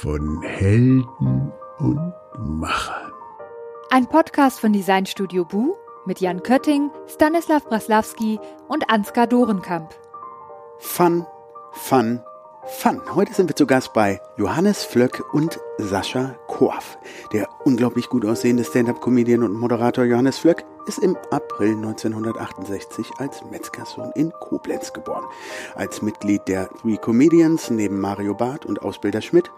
von Helden und Machern. Ein Podcast von Designstudio Bu mit Jan Kötting, Stanislav Braslawski und Ansgar Dorenkamp. Fun, Fun, Fun. Heute sind wir zu Gast bei Johannes Flöck und Sascha Korf. Der unglaublich gut aussehende Stand-up-Comedian und Moderator Johannes Flöck ist im April 1968 als Metzgersohn in Koblenz geboren. Als Mitglied der Three Comedians neben Mario Barth und Ausbilder Schmidt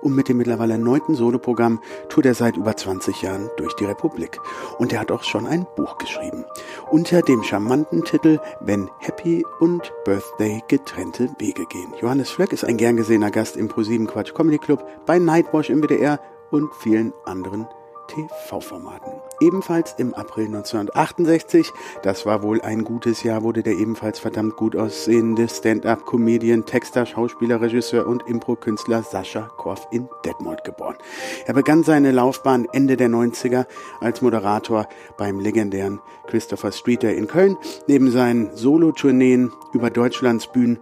und mit dem mittlerweile neunten Soloprogramm tourt er seit über 20 Jahren durch die Republik. Und er hat auch schon ein Buch geschrieben. Unter dem charmanten Titel Wenn Happy und Birthday getrennte Wege gehen. Johannes Flöck ist ein gern gesehener Gast im ProSieben Quatsch Comedy Club, bei Nightwash im WDR und vielen anderen TV-Formaten. Ebenfalls im April 1968, das war wohl ein gutes Jahr, wurde der ebenfalls verdammt gut aussehende Stand-up-Comedian, Texter, Schauspieler, Regisseur und Impro-Künstler Sascha Korf in Detmold geboren. Er begann seine Laufbahn Ende der 90er als Moderator beim legendären Christopher Streeter in Köln. Neben seinen Solo-Tourneen über Deutschlands Bühnen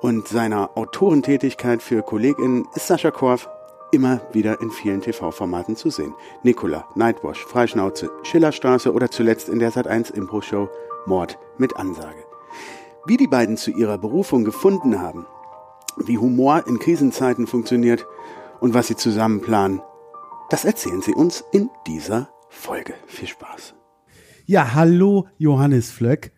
und seiner Autorentätigkeit für KollegInnen ist Sascha Korf immer wieder in vielen TV-Formaten zu sehen. Nicola, Nightwash, Freischnauze, Schillerstraße oder zuletzt in der Sat1 Impro-Show Mord mit Ansage. Wie die beiden zu ihrer Berufung gefunden haben, wie Humor in Krisenzeiten funktioniert und was sie zusammen planen, das erzählen sie uns in dieser Folge. Viel Spaß. Ja, hallo Johannes Flöck.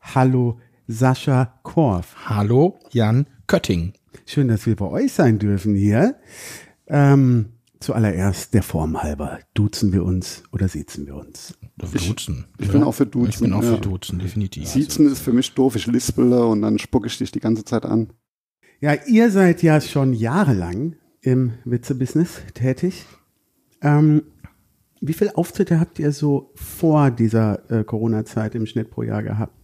Hallo Sascha Korf. Hallo Jan Kötting. Schön, dass wir bei euch sein dürfen hier. Ähm, zuallererst der Form halber. Duzen wir uns oder siezen wir uns? Duzen. Ich bin auch für Duzen. Ich bin auch für ja. Duzen, definitiv. Siezen ist für mich doof. Ich lispele und dann spucke ich dich die ganze Zeit an. Ja, ihr seid ja schon jahrelang im Witze-Business tätig. Ähm, wie viel Auftritte habt ihr so vor dieser äh, Corona-Zeit im Schnitt pro Jahr gehabt?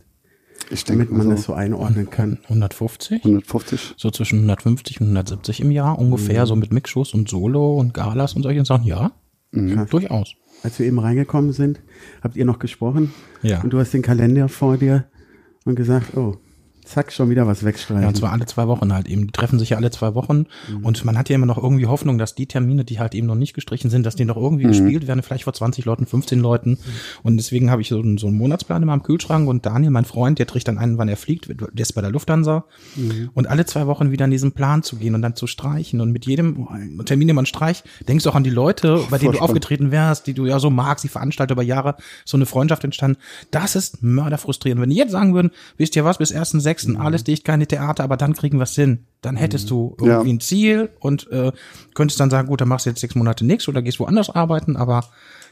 Ich denke Damit man mal das so so einordnen kann. 150? 150. So zwischen 150 und 170 im Jahr ungefähr, so mit Mixshows und Solo und Galas und solchen Sachen. Ja, Krass. durchaus. Als wir eben reingekommen sind, habt ihr noch gesprochen. Ja. Und du hast den Kalender vor dir und gesagt, oh, zack, schon wieder was wegstreichen. Ja, und zwar alle zwei Wochen halt eben. Die treffen sich ja alle zwei Wochen. Und man hat ja immer noch irgendwie Hoffnung, dass die Termine, die halt eben noch nicht gestrichen sind, dass die noch irgendwie gespielt werden, vielleicht vor 20 Leuten, 15 Leuten. Und deswegen habe ich so einen, so einen Monatsplan immer am Kühlschrank und Daniel, mein Freund, der trägt dann ein, wann er fliegt, der ist bei der Lufthansa. Und alle zwei Wochen wieder an diesen Plan zu gehen und dann zu streichen. Und mit jedem Termin, den man streicht, denkst du auch an die Leute, bei denen du aufgetreten wärst, die du ja so magst, die Veranstalter über Jahre, so eine Freundschaft entstanden. Das ist mörderfrustrierend. Wenn die jetzt sagen würden, wisst ihr was, bis 1.6. alles dicht, keine Theater, aber dann kriegen wir es hin. Dann hättest du irgendwie Ja. ein Ziel und äh, könntest dann sagen, gut, dann machst du jetzt sechs Monate nichts oder gehst woanders arbeiten, aber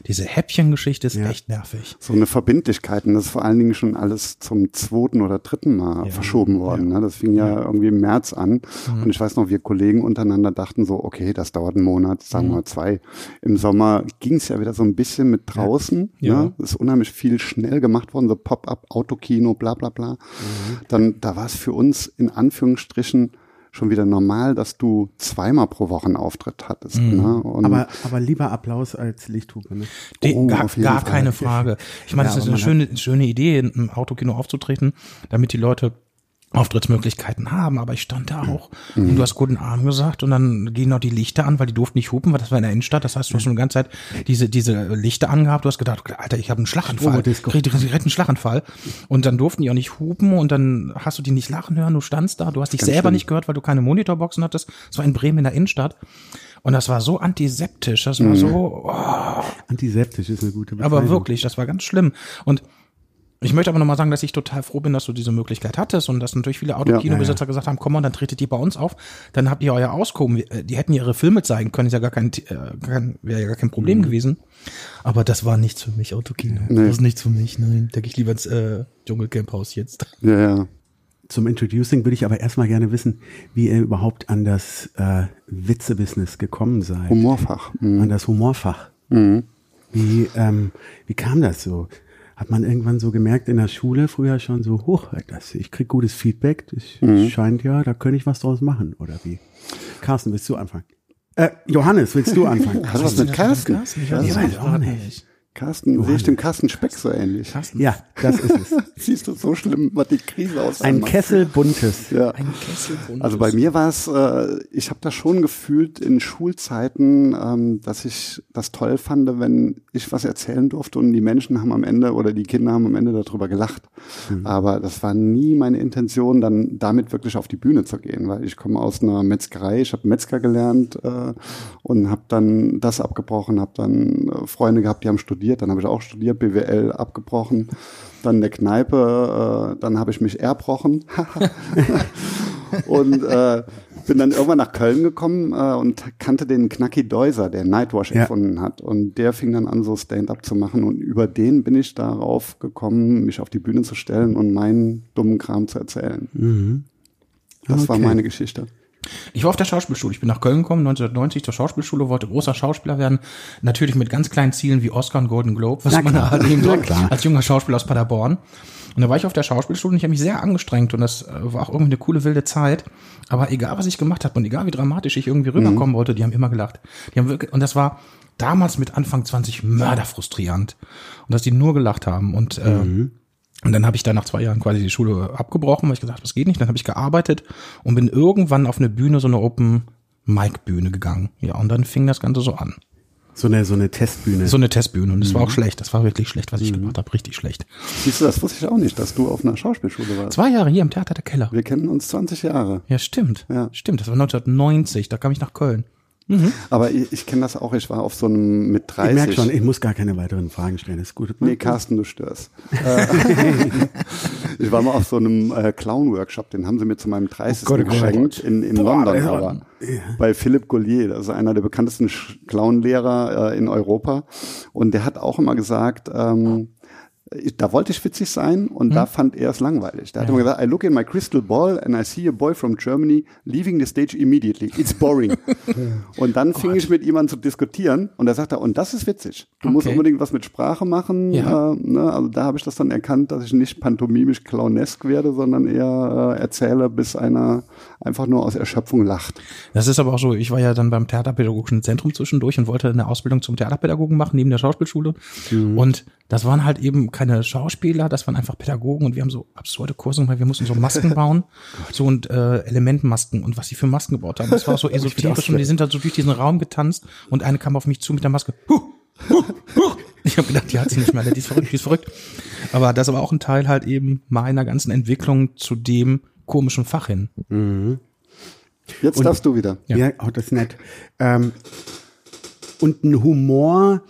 diese Häppchengeschichte ist echt nervig. So eine Verbindlichkeit. Und das ist vor allen Dingen schon alles zum zweiten oder dritten Mal verschoben worden. Ne? Das fing ja irgendwie im März an. Mhm. Und ich weiß noch, wir Kollegen untereinander dachten so, okay, das dauert einen Monat, sagen Mhm. wir zwei. Im Sommer ging es ja wieder so ein bisschen mit draußen. Ja. Ne? Es ist unheimlich viel schnell gemacht worden, so Pop-up, Autokino, bla bla bla. Mhm. Dann, da war es für uns in Anführungsstrichen schon wieder normal, dass du zweimal pro Woche einen Auftritt hattest. Mhm. Ne? Und aber, aber lieber Applaus als Lichthupe. Ne? Die, Oh, gar gar Fall. keine Frage. Ich meine, Ja, es ist eine schöne, schöne Idee, in einem Autokino aufzutreten, damit die Leute Auftrittsmöglichkeiten haben, aber ich stand da auch und du hast guten Abend gesagt und dann gehen noch die Lichter an, weil die durften nicht hupen, weil das war in der Innenstadt, das heißt, du hast schon die ganze Zeit diese, diese Lichter angehabt, du hast gedacht, Alter, ich habe einen Schlaganfall, Strobodisco. krieg direkt einen Schlaganfall. Und dann durften die auch nicht hupen und dann hast du die nicht lachen hören, du standst da, du hast dich selber schlimm. nicht gehört, weil du keine Monitorboxen hattest, es war in Bremen in der Innenstadt. Und das war so antiseptisch, das war so, oh, Antiseptisch ist eine gute Bezeichnung. aber wirklich, das war ganz schlimm. Und ich möchte aber nochmal sagen, dass ich total froh bin, dass du diese Möglichkeit hattest und dass natürlich viele Autokinobesitzer gesagt haben, komm mal, dann tretet ihr bei uns auf, dann habt ihr euer Auskommen. Äh, Die hätten ihre Filme zeigen können, ist ja gar kein, äh, kein wäre ja gar kein Problem gewesen. Aber das war nichts für mich, Autokino. Nee. Das ist nichts für mich, nein. Da gehe ich lieber ins äh, Dschungelcamp-Haus jetzt. ja, ja. Zum Introducing würde ich aber erstmal gerne wissen, wie ihr überhaupt an das äh, Witze-Business gekommen seid. Humorfach. Mhm. An das Humorfach. Wie, ähm, wie kam das so? Hat man irgendwann so gemerkt in der Schule früher schon so, hoch, das, ich krieg gutes Feedback, das scheint ja, da könnte ich was draus machen, oder wie? Carsten, willst du anfangen? Äh, Johannes, willst du anfangen? Hast du was mit Carsten? Ich Ich weiß auch nicht. Carsten, sehe ich dem Carsten Speck so ähnlich. Carsten, Ja, das ist es. Siehst du, so schlimm war die Krise aus. Ein Kessel buntes. Ja. ein Kessel. Also bei mir war es, äh, ich habe das schon gefühlt in Schulzeiten, ähm, dass ich das toll fand, wenn ich was erzählen durfte und die Menschen haben am Ende oder die Kinder haben am Ende darüber gelacht. Aber das war nie meine Intention, dann damit wirklich auf die Bühne zu gehen, weil ich komme aus einer Metzgerei, ich habe Metzger gelernt äh, und habe dann das abgebrochen, habe dann äh, Freunde gehabt, die haben studiert, dann habe ich auch studiert, BWL abgebrochen, dann in der Kneipe, äh, dann habe ich mich erbrochen. und äh, bin dann irgendwann nach Köln gekommen äh, und kannte den Knacki Deuser, der Nightwash Ja. erfunden hat. Und der fing dann an, so Stand-up zu machen. Und über den bin ich darauf gekommen, mich auf die Bühne zu stellen und meinen dummen Kram zu erzählen. Das war Okay. meine Geschichte. Ich war auf der Schauspielschule. Ich bin nach Köln gekommen, 1990 zur Schauspielschule, wollte großer Schauspieler werden. Natürlich mit ganz kleinen Zielen wie Oscar und Golden Globe, was Na man halt eben so als junger Schauspieler aus Paderborn. Und da war ich auf der Schauspielschule und ich habe mich sehr angestrengt und das äh, war auch irgendwie eine coole wilde Zeit. Aber egal, was ich gemacht habe und egal, wie dramatisch ich irgendwie rüberkommen wollte, die haben immer gelacht. Die haben wirklich, und das war damals mit Anfang 20 mörderfrustrierend. Und dass die nur gelacht haben. Und äh, und dann habe ich da nach zwei Jahren quasi die Schule abgebrochen, weil ich gesagt habe, das geht nicht. Dann habe ich gearbeitet und bin irgendwann auf eine Bühne, so eine Open Mic Bühne gegangen. Ja, und dann fing das Ganze so an. So eine, so eine Testbühne. So eine Testbühne. Und es war auch schlecht. Das war wirklich schlecht, was ich gemacht habe. Richtig schlecht. Siehst du, das wusste ich auch nicht, dass du auf einer Schauspielschule warst. Zwei Jahre hier im Theater der Keller. Wir kennen uns 20 Jahre. Ja, stimmt. Ja. Stimmt. Das war 1990. Da kam ich nach Köln. Aber ich, ich kenne das auch, ich war auf so einem mit 30. ich merke schon, ich muss gar keine weiteren Fragen stellen. Das ist gut. Nee, Carsten, du störst. Äh, ich war mal auf so einem äh, Clown-Workshop, den haben sie mir zu meinem 30. Gott, oh Gott. geschenkt in, in Boah, London, der- aber bei Philipp Gollier, das ist einer der bekanntesten Clown-Lehrer äh, in Europa. Und der hat auch immer gesagt, ähm, da wollte ich witzig sein und da fand er es langweilig. Der hat immer gesagt, I look in my crystal ball and I see a boy from Germany leaving the stage immediately. It's boring. und dann fing ich mit an zu diskutieren und er sagte, und das ist witzig. Du musst Okay. unbedingt was mit Sprache machen. Ja. Äh, ne? Also da habe ich das dann erkannt, dass ich nicht pantomimisch clownesk werde, sondern eher äh, erzähle, bis einer einfach nur aus Erschöpfung lacht. Das ist aber auch so, ich war ja dann beim Theaterpädagogischen Zentrum zwischendurch und wollte eine Ausbildung zum Theaterpädagogen machen, neben der Schauspielschule. Und das waren halt eben keine Schauspieler, das waren einfach Pädagogen und wir haben so absurde Kurse gemacht, wir mussten so Masken bauen, so und äh, Elementmasken und was die für Masken gebaut haben. Das war so esoterisch und die sind dann so durch diesen Raum getanzt und eine kam auf mich zu mit der Maske. Huh, huh, huh. Ich habe gedacht, die hat sie nicht mehr, die ist verrückt, die ist verrückt. Aber das war auch ein Teil halt eben meiner ganzen Entwicklung zu dem komischen Fach hin. Jetzt darfst du wieder. Ja, oh, das ist nett. Ähm, und ein Humor,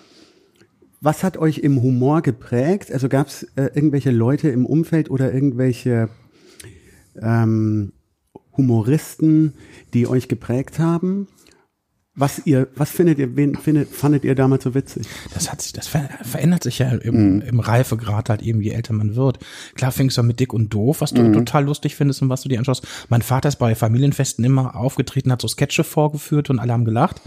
was hat euch im Humor geprägt? Also gab es äh, irgendwelche Leute im Umfeld oder irgendwelche ähm, Humoristen, die euch geprägt haben? Was ihr, was findet ihr, wen findet, fandet ihr damals so witzig? Das hat sich, das ver verändert sich ja im, im Reifegrad halt eben, je älter man wird. Klar fängst du an mit dick und doof, was du total lustig findest und was du dir anschaust. Mein Vater ist bei Familienfesten immer aufgetreten, hat so Sketche vorgeführt und alle haben gelacht.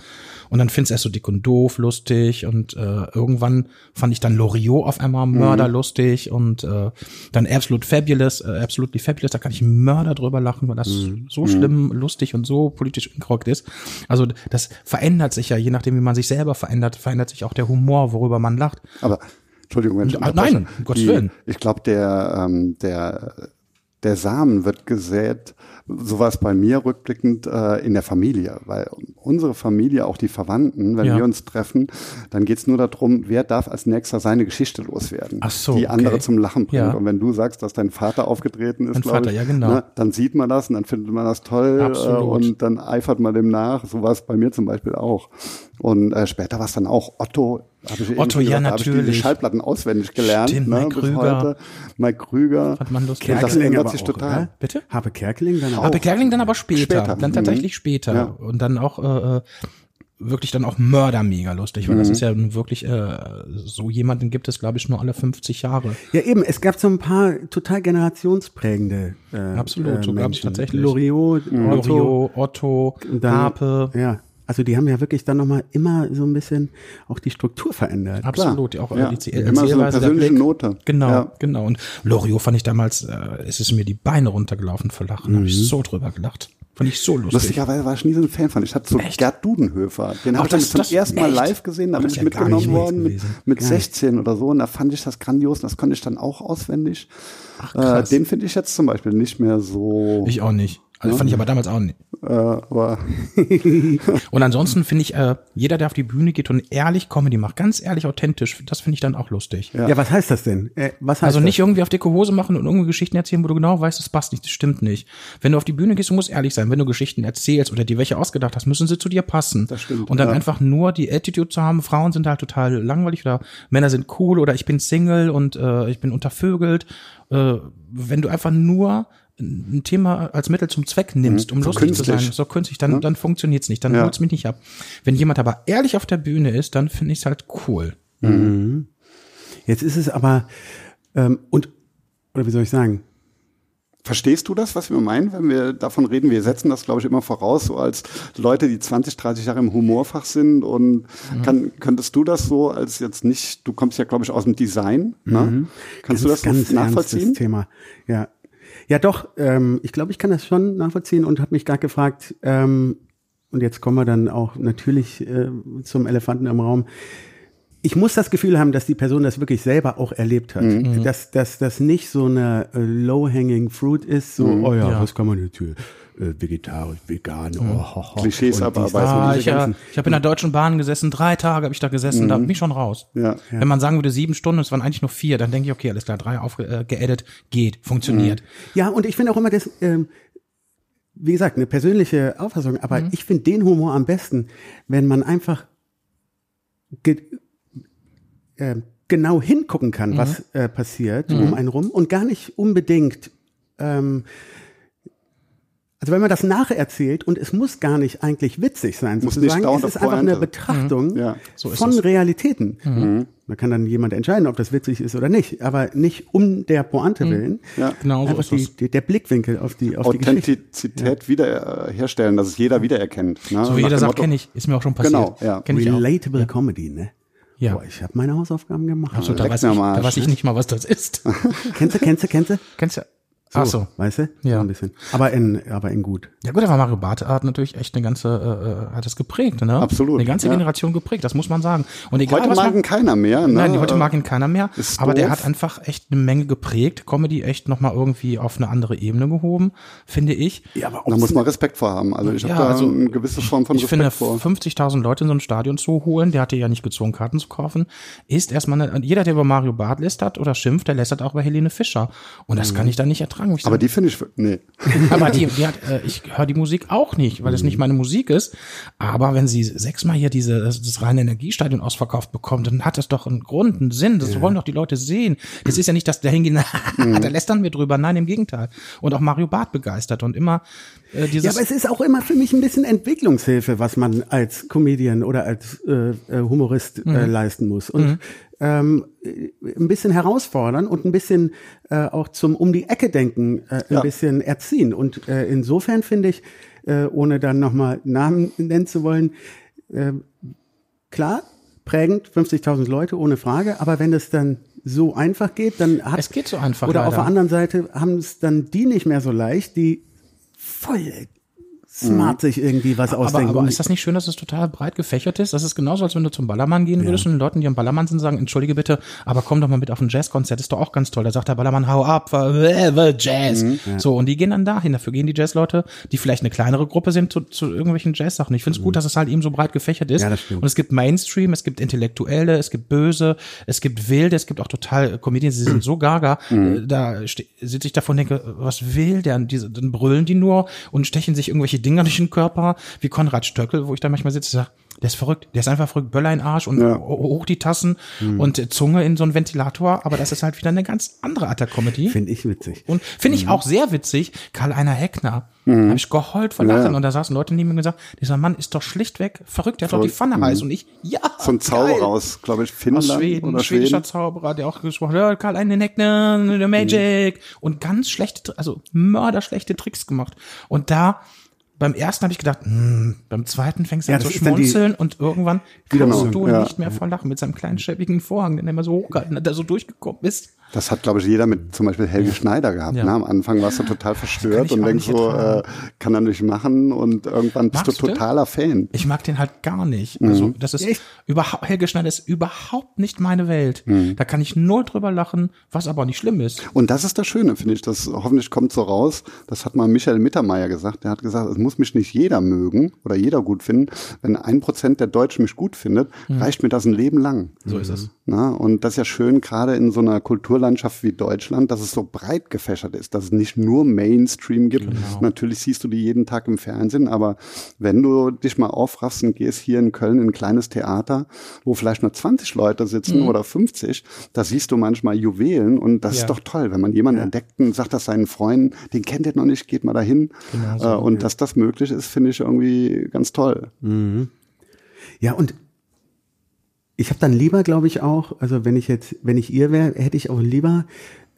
Und dann findest du erst so dick und doof lustig und äh, irgendwann fand ich dann Loriot auf einmal mörderlustig und äh, dann Absolute Fabulous, äh, Absolutely Fabulous, da kann ich Mörder drüber lachen, weil das so schlimm, lustig und so politisch inkorrekt ist. Also das verändert sich ja, je nachdem, wie man sich selber verändert, verändert sich auch der Humor, worüber man lacht. Aber Entschuldigung, wenn ich Ah, nein, um Gottes Willen. Ich glaube, der, ähm, der, der Samen wird gesät, sowas bei mir rückblickend äh, in der Familie, weil unsere Familie, auch die Verwandten, wenn Ja. wir uns treffen, dann geht's nur darum, wer darf als nächster seine Geschichte loswerden, Ach so, die andere okay. zum Lachen bringt. Ja. Und wenn du sagst, dass dein Vater aufgetreten ist, Vater, ich, ja, genau. ne, dann sieht man das und dann findet man das toll äh, und dann eifert man dem nach. So war es bei mir zum Beispiel auch. Und äh, später war es dann auch Otto. Hab ich Otto, ja, gesagt, da hab ich natürlich. Schallplatten auswendig gelernt. Stimmt, ne, Mike Krüger. heute. Mike Krüger. Fand man das Kerkeling ändert aber sich auch, total. oder? Bitte? Habe Kerkeling dann auch? Aber Kerkeling dann aber später, Später. dann Mhm. tatsächlich später Ja. und dann auch äh, äh, wirklich dann auch Mörder mega lustig, weil das ist ja wirklich äh, so jemanden gibt es glaube ich nur alle 50 Jahre. Ja, eben, es gab so ein paar total generationsprägende äh, Absolut, so gab's Menschen. tatsächlich. Loriot, Otto, Loriot, Otto, Harpe, Ja, also die haben ja wirklich dann nochmal immer so ein bisschen auch die Struktur verändert. absolut, auch Ja. äh, die Immer so eine persönliche. Note. Genau, Ja. genau. Und Loriot fand ich damals, äh, es ist mir die Beine runtergelaufen vor Lachen, habe ich so drüber gelacht. Fand ich so lustig. Lustigerweise war ich nie so ein Fan von. Ich hatte so Echt? Gerd Dudenhöfer. Den Ach, habe ich dann das- zum das- ersten Mal echt? live gesehen. Da bin ich ja mitgenommen worden mit, mit 16 oder so. Und da fand ich das grandios. Und das konnte ich dann auch auswendig. Äh, krass. den finde ich jetzt zum Beispiel nicht mehr so. Ich auch nicht. Also fand ich aber damals auch nicht. äh, aber Und ansonsten finde ich, äh, jeder, der auf die Bühne geht und ehrlich Comedy macht, ganz ehrlich, authentisch, das finde ich dann auch lustig. Ja. Ja, was heißt das denn? Äh, was heißt Also nicht das? irgendwie auf dicke Hose machen und irgendwelche Geschichten erzählen, wo du genau weißt, das passt nicht, das stimmt nicht. Wenn du auf die Bühne gehst, du musst ehrlich sein. Wenn du Geschichten erzählst oder dir welche ausgedacht hast, müssen sie zu dir passen. Das stimmt, Und dann ja. einfach nur die Attitude zu haben, Frauen sind halt total langweilig oder Männer sind cool oder ich bin Single und äh, ich bin untervögelt. Äh, wenn du einfach nur ein Thema als Mittel zum Zweck nimmst, um so lustig zu sein, künstlich. so künstlich, dann, dann funktioniert's nicht, dann Ja. holt's mich nicht ab. Wenn jemand aber ehrlich auf der Bühne ist, dann finde ich's halt cool. Jetzt ist es aber, ähm, und, oder wie soll ich sagen? verstehst du das, was wir meinen, wenn wir davon reden? Wir setzen das, glaube ich, immer voraus, so als Leute, die 20, 30 Jahre im Humorfach sind. Und Mhm. kann, könntest du das so als jetzt nicht, du kommst ja, glaube ich, aus dem Design. Ne? Kannst du das ganz nachvollziehen? Thema. Ja, ja, doch. Ähm, ich glaube, ich kann das schon nachvollziehen und habe mich gerade gefragt. Ähm, und jetzt kommen wir dann auch natürlich äh, zum Elefanten im Raum. Ich muss das Gefühl haben, dass die Person das wirklich selber auch erlebt hat. Mhm. Dass, dass das nicht so eine äh, low-hanging fruit ist, so, oh ja, Mhm. Ja. Mhm. was kann man jetzt hier? Äh, vegetarisch, vegan, oh, ho, ho. Klischees abarbeiten. Ah, ich ja, ganzen- ich habe in der Deutschen Bahn gesessen, drei Tage habe ich da gesessen, da bin ich schon raus. Ja. Wenn man sagen würde sieben Stunden, es waren eigentlich nur vier, dann denke ich, okay, alles klar, drei aufgeedit, äh, geht, funktioniert. Ja, und ich finde auch immer das, ähm, wie gesagt, eine persönliche Auffassung, aber Mhm. ich finde den Humor am besten, wenn man einfach ge äh, genau hingucken Mhm. kann, was äh, passiert um einen rum und gar nicht unbedingt ähm, also wenn man das nacherzählt und es muss gar nicht eigentlich witzig sein, Muss sozusagen, es ist einfach eine. Betrachtung Ja, so von es. Realitäten. Da kann dann jemand entscheiden, ob das witzig ist oder nicht, aber nicht um der Pointe willen. Ja. Genau so Einfach ist die, es. die, der Blickwinkel auf die, auf die. Authentizität wieder äh, herstellen, dass es jeder wiedererkennt. Ne? So wie jeder sagt, kenne ich, ist mir auch schon passiert. Genau, ja. Kenn ich auch. Relatable Comedy, ne? Ja. Boah, ich habe meine Hausaufgaben gemacht. Absolut, da weiß, ich, da weiß ich nicht mal, was das ist. Kennst du, kennst du, kennst du? Kennst du? Ach so. Weißt du? Ja. So ein bisschen. Aber in, aber in gut. Ja gut, aber Mario Barth hat natürlich echt eine ganze, äh, äh, hat es geprägt, ne? Absolut, Eine ganze ja. Generation geprägt, das muss man sagen. Und egal, Heute was mag ihn keiner mehr. Ne? Nein, heute mag ihn keiner mehr. ist Aber der doof. hat einfach echt eine Menge geprägt. Comedy echt nochmal irgendwie auf eine andere Ebene gehoben, finde ich. Ja, aber Da muss man Respekt vor haben. Also ich Ja, habe da also, eine gewisse Form von Ich Respekt finde, vor. 50.000 Leute in so ein Stadion zu holen, der hatte ja nicht gezwungen, Karten zu kaufen, ist erstmal, eine, jeder, der über Mario Barth lästert oder schimpft, der lästert auch bei Helene Fischer. Und das kann ich dann nicht ertragen. Ich Aber die finde ich, nee. aber die, die hat, äh, ich höre die Musik auch nicht, weil es nicht meine Musik ist. Aber wenn sie sechsmal hier diese, das, das reine Energiestadion ausverkauft bekommt, dann hat das doch einen Grund, einen Sinn. Das wollen doch die Leute sehen. Das ist ja nicht, dass der hingehen, da lästern wir drüber. Nein, im Gegenteil. Und auch Mario Barth begeistert und immer äh. Ja, aber es ist auch immer für mich ein bisschen Entwicklungshilfe, was man als Comedian oder als äh, äh, Humorist äh, leisten muss. Und ähm, äh, ein bisschen herausfordern und ein bisschen äh, auch zum um die Ecke denken äh, ein Ja. bisschen erziehen. Und äh, insofern finde ich, äh, ohne dann nochmal Namen nennen zu wollen, äh, klar, prägend, 50.000 Leute, ohne Frage, aber wenn es dann so einfach geht, dann hat Es geht so einfach, Oder auf leider. der anderen Seite haben es dann die nicht mehr so leicht, die voll smart sich irgendwie was aber, ausdenken. aber ist das nicht schön, dass es total breit gefächert ist? Das ist genauso, als wenn du zum Ballermann gehen würdest und den Leuten, die am Ballermann sind, sagen, entschuldige bitte, aber komm doch mal mit auf ein Jazzkonzert, ist doch auch ganz toll. Da sagt der Ballermann, hau ab, äh, Jazz. So, und die gehen dann dahin. Dafür gehen die Jazzleute, die vielleicht eine kleinere Gruppe sind, zu, zu irgendwelchen Jazz-Sachen. Ich finde es gut, dass es halt eben so breit gefächert ist. Ja, das stimmt. Und es gibt Mainstream, es gibt Intellektuelle, es gibt Böse, es gibt Wilde, es gibt auch total Comedians, die sind so gaga. Äh, Da sitze ich davon und denke, was will der? Und dann brüllen die nur und stechen sich irgendwelche Dinger durch den Körper, wie Konrad Stöckel, wo ich da manchmal sitze und sage, der ist verrückt, der ist einfach verrückt, Böller in Arsch und Ja. ho- hoch die Tassen und äh, Zunge in so einen Ventilator, aber das ist halt wieder eine ganz andere Art der Comedy. Finde ich witzig. Und finde ich auch sehr witzig, Karl-Einer Heckner. Habe ich geheult vor Lachen Ja. und da saßen Leute neben mir und gesagt, dieser Mann ist doch schlichtweg verrückt, der hat doch die. Pfanne heiß. Und ich, ja, So ein Zauberer geil. aus, glaube ich, Finnland Aus Schweden, oder schwedischer Schweden. Zauberer, der auch gesprochen hat, ja, Karl-Einer Heckner, der Magic. Und ganz schlechte, also mörderschlechte Tricks gemacht. Und da, beim ersten habe ich gedacht, hm, beim zweiten fängst du Ja, an zu schmunzeln und irgendwann kannst du ja. nicht mehr vor Lachen mit seinem kleinen schäbigen Vorhang, den er immer so hochgehalten hat, der so durchgekommen ist. Das hat, glaube ich, jeder mit zum Beispiel Helge Schneider gehabt. Ja. Ne? Am Anfang warst du total verstört und denkst so, äh, kann er nicht machen und irgendwann bist Magst du du totaler Fan. Ich mag den halt gar nicht. Mhm. Also das ist überhaupt Helge Schneider ist überhaupt nicht meine Welt. Mhm. Da kann ich null drüber lachen, was aber nicht schlimm ist. Und das ist das Schöne, finde ich. Das hoffentlich kommt so raus. Das hat mal Michael Mittermeier gesagt. Der hat gesagt, es muss mich nicht jeder mögen oder jeder gut finden. Wenn ein Prozent der Deutschen mich gut findet, reicht mir das ein Leben lang. So ist es. Na, und das ist ja schön, gerade in so einer Kulturlandschaft wie Deutschland, dass es so breit gefächert ist, dass es nicht nur Mainstream gibt. Genau. Natürlich siehst du die jeden Tag im Fernsehen, aber wenn du dich mal aufraffst und gehst hier in Köln in ein kleines Theater, wo vielleicht nur 20 Leute sitzen Mhm. oder 50, da siehst du manchmal Juwelen und das Ja. ist doch toll, wenn man jemanden entdeckt und sagt das seinen Freunden, den kennt ihr noch nicht, geht mal dahin. Genau so, äh, und dass das möglich ist, finde ich irgendwie ganz toll. Ja, und ich habe dann lieber, glaube ich, auch, also wenn ich jetzt, wenn ich ihr wäre, hätte ich auch lieber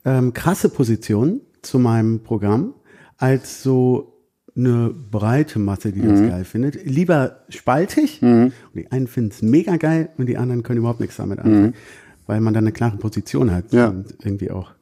ähm, krasse Positionen zu meinem Programm, als so eine breite Masse, die das geil findet. Lieber spaltig und die einen finden es mega geil und die anderen können überhaupt nichts damit anfangen, weil man dann eine klare Position hat Ja. und irgendwie auch.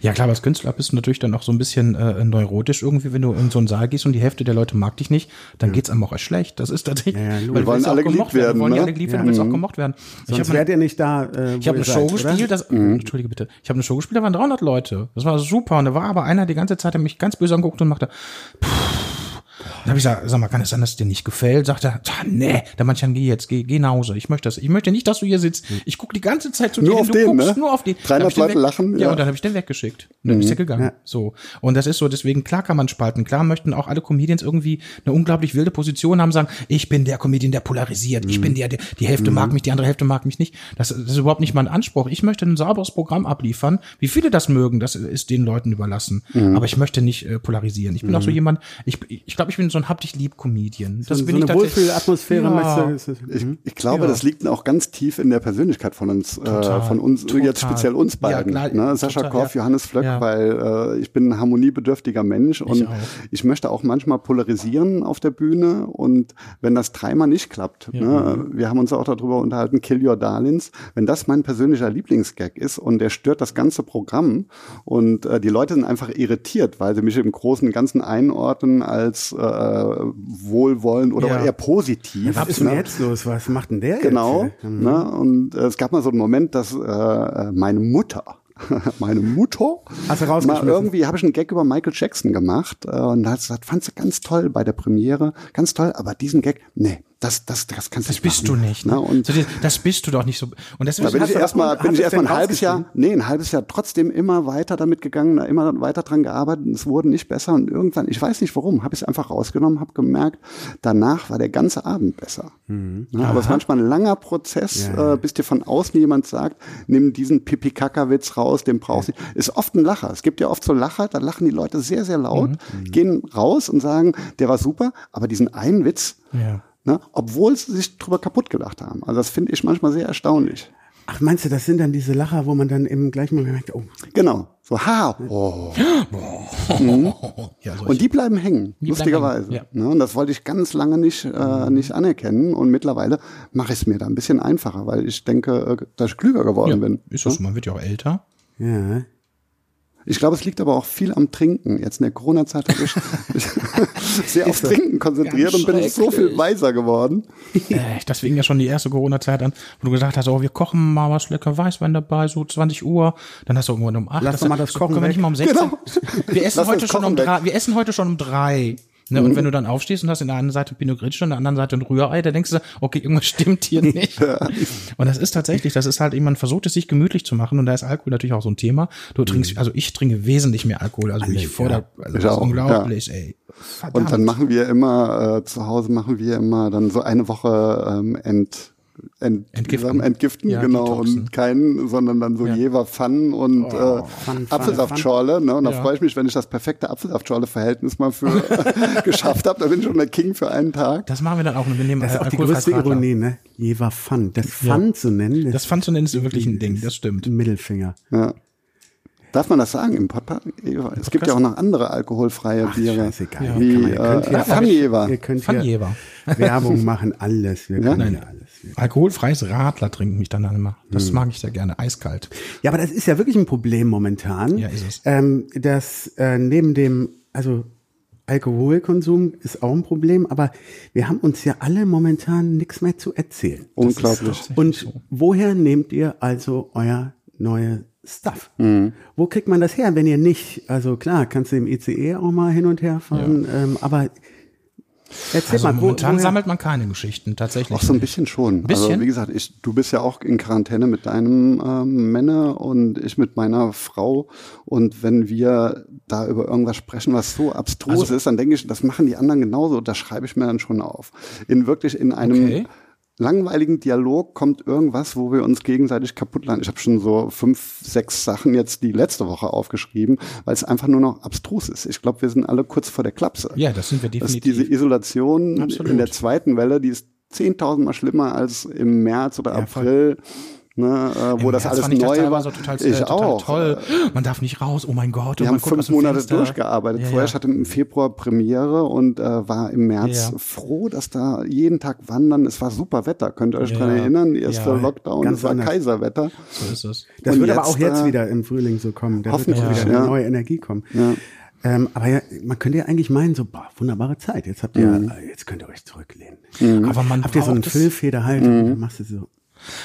Ja klar, als Künstler bist du natürlich dann auch so ein bisschen äh, neurotisch irgendwie, wenn du in so einen Saal gehst und die Hälfte der Leute mag dich nicht, dann geht's einem auch erst schlecht. Das ist tatsächlich, Ja, ja, weil wollen ja alle gemocht geliebt werden, Wir wollen ja ne? alle geliebt werden, willst auch gemocht werden. Ich Sonst habe wärt ihr nicht da. Äh, ich habe eine seid, Show oder? gespielt, das, entschuldige bitte, ich habe eine Show gespielt, da waren 300 Leute. Das war super und da war aber einer die ganze Zeit, der mich ganz böse angeguckt und machte, dann habe ich gesagt, sag mal, kann es sein, dass es dir nicht gefällt? Sagt er, "Ah, nee, der manche geh jetzt, geh, geh nach Hause. Ich möchte das, ich möchte nicht, dass du hier sitzt. Ich gucke die ganze Zeit zu Nur dir, auf den, du guckst ne? nur auf den. 300 Dann hab ich den Leute lachen, Ja, ja. und dann habe ich den weggeschickt. Und dann ist er gegangen. So. Und das ist so, deswegen, klar kann man spalten. Klar möchten auch alle Comedians irgendwie eine unglaublich wilde Position haben, sagen, ich bin der Comedian, der polarisiert. Ich bin der, der, die Hälfte mag mich, die andere Hälfte mag mich nicht. Das, das ist überhaupt nicht mein Anspruch. Ich möchte ein sauberes Programm abliefern. Wie viele das mögen, das ist den Leuten überlassen. Aber ich möchte nicht äh, polarisieren. Ich bin auch so jemand, ich, ich glaube, ich bin so ein hab dich lieb Comedian. Das so, bin so ich eine. Wohlfühlatmosphäre. Ja. möchtest du- Ich, ich glaube, Ja. das liegt auch ganz tief in der Persönlichkeit von uns, äh, Total, von uns, total. jetzt speziell uns Ja, beiden. klar, ne? Sascha total, Korff, ja. Johannes Flöck, Ja. weil äh, ich bin ein harmoniebedürftiger Mensch und auch. ich möchte auch manchmal polarisieren auf der Bühne und wenn das dreimal nicht klappt, ne? wir haben uns auch darüber unterhalten, Kill Your Darlings, wenn das mein persönlicher Lieblingsgag ist und der stört das ganze Programm und äh, die Leute sind einfach irritiert, weil sie mich im Großen und Ganzen einordnen als äh, wohlwollend oder Ja. eher positiv. Was ist denn ne? jetzt los? Was macht denn der Genau. jetzt? Ne? Und äh, es gab mal so einen Moment, dass äh, meine Mutter, meine Mutter, Hast du mal irgendwie habe ich einen Gag über Michael Jackson gemacht äh, und hat gesagt, fand sie ganz toll bei der Premiere, ganz toll, aber diesen Gag, nee, das, das, das kannst Das nicht bist du machen. nicht. Ne? Ne? Und So, das bist du doch nicht so. Und deswegen da bin ich du erstmal, bin ich du erstmal ein halbes Jahr, nee, ein halbes Jahr trotzdem immer weiter damit gegangen, immer weiter dran gearbeitet. Es wurde nicht besser und irgendwann, ich weiß nicht warum, habe ich es einfach rausgenommen, habe gemerkt, danach war der ganze Abend besser. Ja, aber es ist manchmal ein langer Prozess, Mhm. Ja. äh, bis dir von außen jemand sagt, nimm diesen Pipi-Kaka-Witz raus, den brauchst du. nicht. Ist oft ein Lacher. Es gibt ja oft so Lacher, da lachen die Leute sehr, sehr laut, Mhm. gehen raus und sagen, der war super, aber diesen einen Witz, Ja. Ne, obwohl sie sich drüber kaputt gelacht haben. Also das finde ich manchmal sehr erstaunlich. Ach, meinst du, das sind dann diese Lacher, wo man dann im gleichen Moment merkt, oh, Genau. So, ha, oh. Ja, so Und die bleiben hängen, Die bleiben lustigerweise. hängen, Ne, und das wollte ich ganz lange nicht, äh, nicht anerkennen. Und mittlerweile mache ich es mir da ein bisschen einfacher, weil ich denke, äh, dass ich klüger geworden ja, bin. ist das so. Man wird ja auch älter. ja. Ich glaube, es liegt aber auch viel am Trinken. Jetzt in der Corona-Zeit habe ich mich sehr aufs Trinken konzentriert und bin so viel weiser geworden. Äh, deswegen ja schon die erste Corona-Zeit an, wo du gesagt hast, oh, wir kochen mal was lecker Weißwein dabei, so 20 Uhr. Dann hast du irgendwann um 8. Lass doch mal das Kochen weg. mal um 16? Genau. Wir essen Lass heute das schon um Kochen drei. Wir essen heute schon um drei. Ne, Mhm. Und wenn du dann aufstehst und hast in der einen Seite Pinot Grigio und in der anderen Seite ein Rührei, da denkst du, okay, irgendwas stimmt hier nicht. Und das ist tatsächlich, das ist halt eben, man versucht es sich gemütlich zu machen und da ist Alkohol natürlich auch so ein Thema. Du trinkst, also ich trinke wesentlich mehr Alkohol, also ich vor der, also das ist unglaublich, ey. Verdammt. Und dann machen wir immer, äh, zu Hause machen wir immer dann so eine Woche ähm, ent, ent, Entgiften. entgiften, Ja, genau, detoxen. und keinen, sondern dann so Ja. Jever Pfannen und äh, Pfannen, Pfannen, Apfelsaftschorle. Ne? Und da freue ich mich, wenn ich das perfekte Apfelsaftschorle-Verhältnis mal für geschafft habe. Da bin ich schon der King für einen Tag. Das machen wir dann auch. Wir nehmen Das ist äh, auch die alkoholfreies größte. Ironie, ne? Jever Fun. Das Ja. Fun zu nennen, Das fand zu nennen ist wirklich ein Ding, das stimmt. Mittelfinger. Ja. Darf man das sagen im Podcast? Es gibt ja auch noch andere alkoholfreie Ach, Biere. scheißegeil. Kann Wie man- ihr könnt äh, hier- Fanjever. Ihr könnt Van hier. Werbung machen, alles. Wir können Nein. alles. Wir- Alkoholfreies Radler trinken mich dann immer. Das Hm. mag ich sehr gerne, eiskalt. Ja, aber das ist ja wirklich ein Problem momentan. Ja, ist es. Ähm, dass äh, neben dem, also Alkoholkonsum ist auch ein Problem, aber wir haben uns ja alle momentan nichts mehr zu erzählen. Unglaublich. Und woher nehmt ihr also euer neue Stuff? Mhm. Wo kriegt man das her, wenn ihr nicht, also klar, kannst du im ICE auch mal hin und her fahren, ähm, aber erzähl Also mal, wo, momentan woher, sammelt man keine Geschichten, tatsächlich. Auch so ein bisschen schon. Also Bisschen? wie gesagt, ich, du bist ja auch in Quarantäne mit deinem ähm, Männer und ich mit meiner Frau. Und wenn wir da über irgendwas sprechen, was so abstrus Also- ist, dann denke ich, das machen die anderen genauso. Das schreibe ich mir dann schon auf. In wirklich in einem Okay. Langweiligen Dialog kommt irgendwas, wo wir uns gegenseitig kaputt lachen. Ich habe schon so fünf, sechs Sachen jetzt die letzte Woche aufgeschrieben, weil es einfach nur noch abstrus ist. Ich glaube, wir sind alle kurz vor der Klapse. Ja, das sind wir definitiv. diese Isolation Absolut. in der zweiten Welle, die ist 10.000 Mal schlimmer als im März oder Ja, voll. Ne, äh, wo Im das März alles fand ich neu war. teilweise Total, ich total auch. toll. Man darf nicht raus. Oh mein Gott. Wir oh haben fünf Monate durchgearbeitet. Ja, Vorher, ja. ich hatte im Februar Premiere und äh, war im März Ja. froh, dass da jeden Tag wandern. Es war super Wetter. Könnt ihr euch Ja. dran erinnern? Erster Ja. Lockdown, Ganz es war anders. Kaiserwetter. So ist es. Das Und wird aber jetzt, auch jetzt äh, wieder im Frühling so kommen. Da wird hoffentlich, auch wieder ja. eine neue Energie kommen. Ja. Ähm, aber ja, man könnte ja eigentlich meinen, so, boah, wunderbare Zeit. Jetzt habt ihr, Mhm. äh, jetzt könnt ihr euch zurücklehnen. Aber man Habt ihr so einen Füllfederhalter Mhm. und dann machst du so.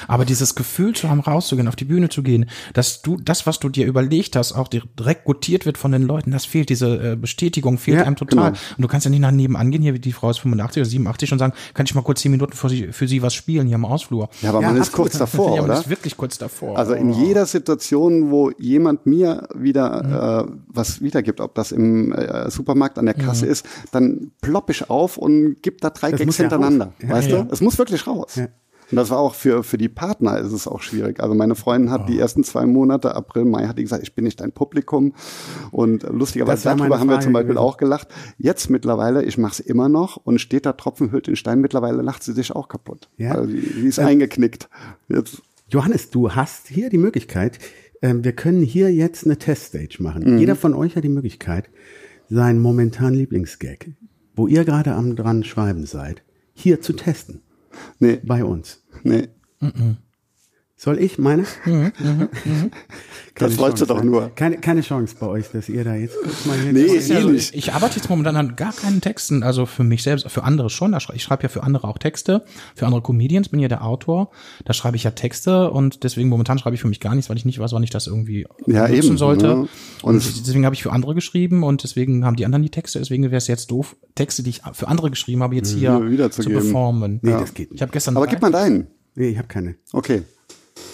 Aber dieses Gefühl zu haben, rauszugehen, auf die Bühne zu gehen, dass du das, was du dir überlegt hast, auch direkt gutiert wird von den Leuten, das fehlt, diese äh, Bestätigung fehlt Ja, einem total. genau. Und du kannst ja nicht nach nebenan gehen, hier wie die Frau ist 85 oder 87 und sagen, kann ich mal kurz zehn Minuten für sie, für sie was spielen hier am Ausflur. Ja, aber Ja, man ist absolut. kurz davor, ja, man oder? ist wirklich kurz davor. Also in jeder Situation, wo jemand mir wieder äh, was wiedergibt, ob das im äh, Supermarkt an der Kasse ist, dann plopp ich auf und gib da drei Das Gags hintereinander. weißt du? Es muss wirklich raus. Und das war auch für, für die Partner ist es auch schwierig. Also meine Freundin hat die ersten zwei Monate, April, Mai, hat die gesagt, ich bin nicht dein Publikum. Und lustigerweise darüber haben wir zum Beispiel gewesen. auch gelacht. Jetzt mittlerweile, ich mache es immer noch und steht da Tropfen hüllt in Stein. Mittlerweile lacht sie sich auch kaputt. Ja. Also die, die ist eingeknickt. Jetzt Johannes, du hast hier die Möglichkeit, ähm, wir können hier jetzt eine Teststage machen. Mhm. Jeder von euch hat die Möglichkeit, seinen momentan Lieblingsgag, wo ihr gerade am dran schreiben seid, hier zu testen. Nee, Bei uns. nee. Soll ich meine? Das Keine wolltest du Chance, doch nur. Keine, keine Chance bei euch, dass ihr da jetzt mal hier Nee, Das ist ja so, ähnlich. ich, ich arbeite jetzt momentan an gar keinen Texten, also für mich selbst, für andere schon. Ich schreibe ja für andere auch Texte, für andere Comedians, bin ja der Autor. Da schreibe ich ja Texte und deswegen momentan schreibe ich für mich gar nichts, weil ich nicht weiß, wann ich das irgendwie Ja, nutzen eben, sollte. ne? Und, Und- deswegen habe ich für andere geschrieben und deswegen haben die anderen die Texte. Deswegen wäre es jetzt doof, Texte, die ich für andere geschrieben habe, jetzt hier Wieder wiederzugeben. zu performen. Nee, das geht nicht. Ich habe gestern Aber gib mal deinen. Nee, ich habe keine. Okay.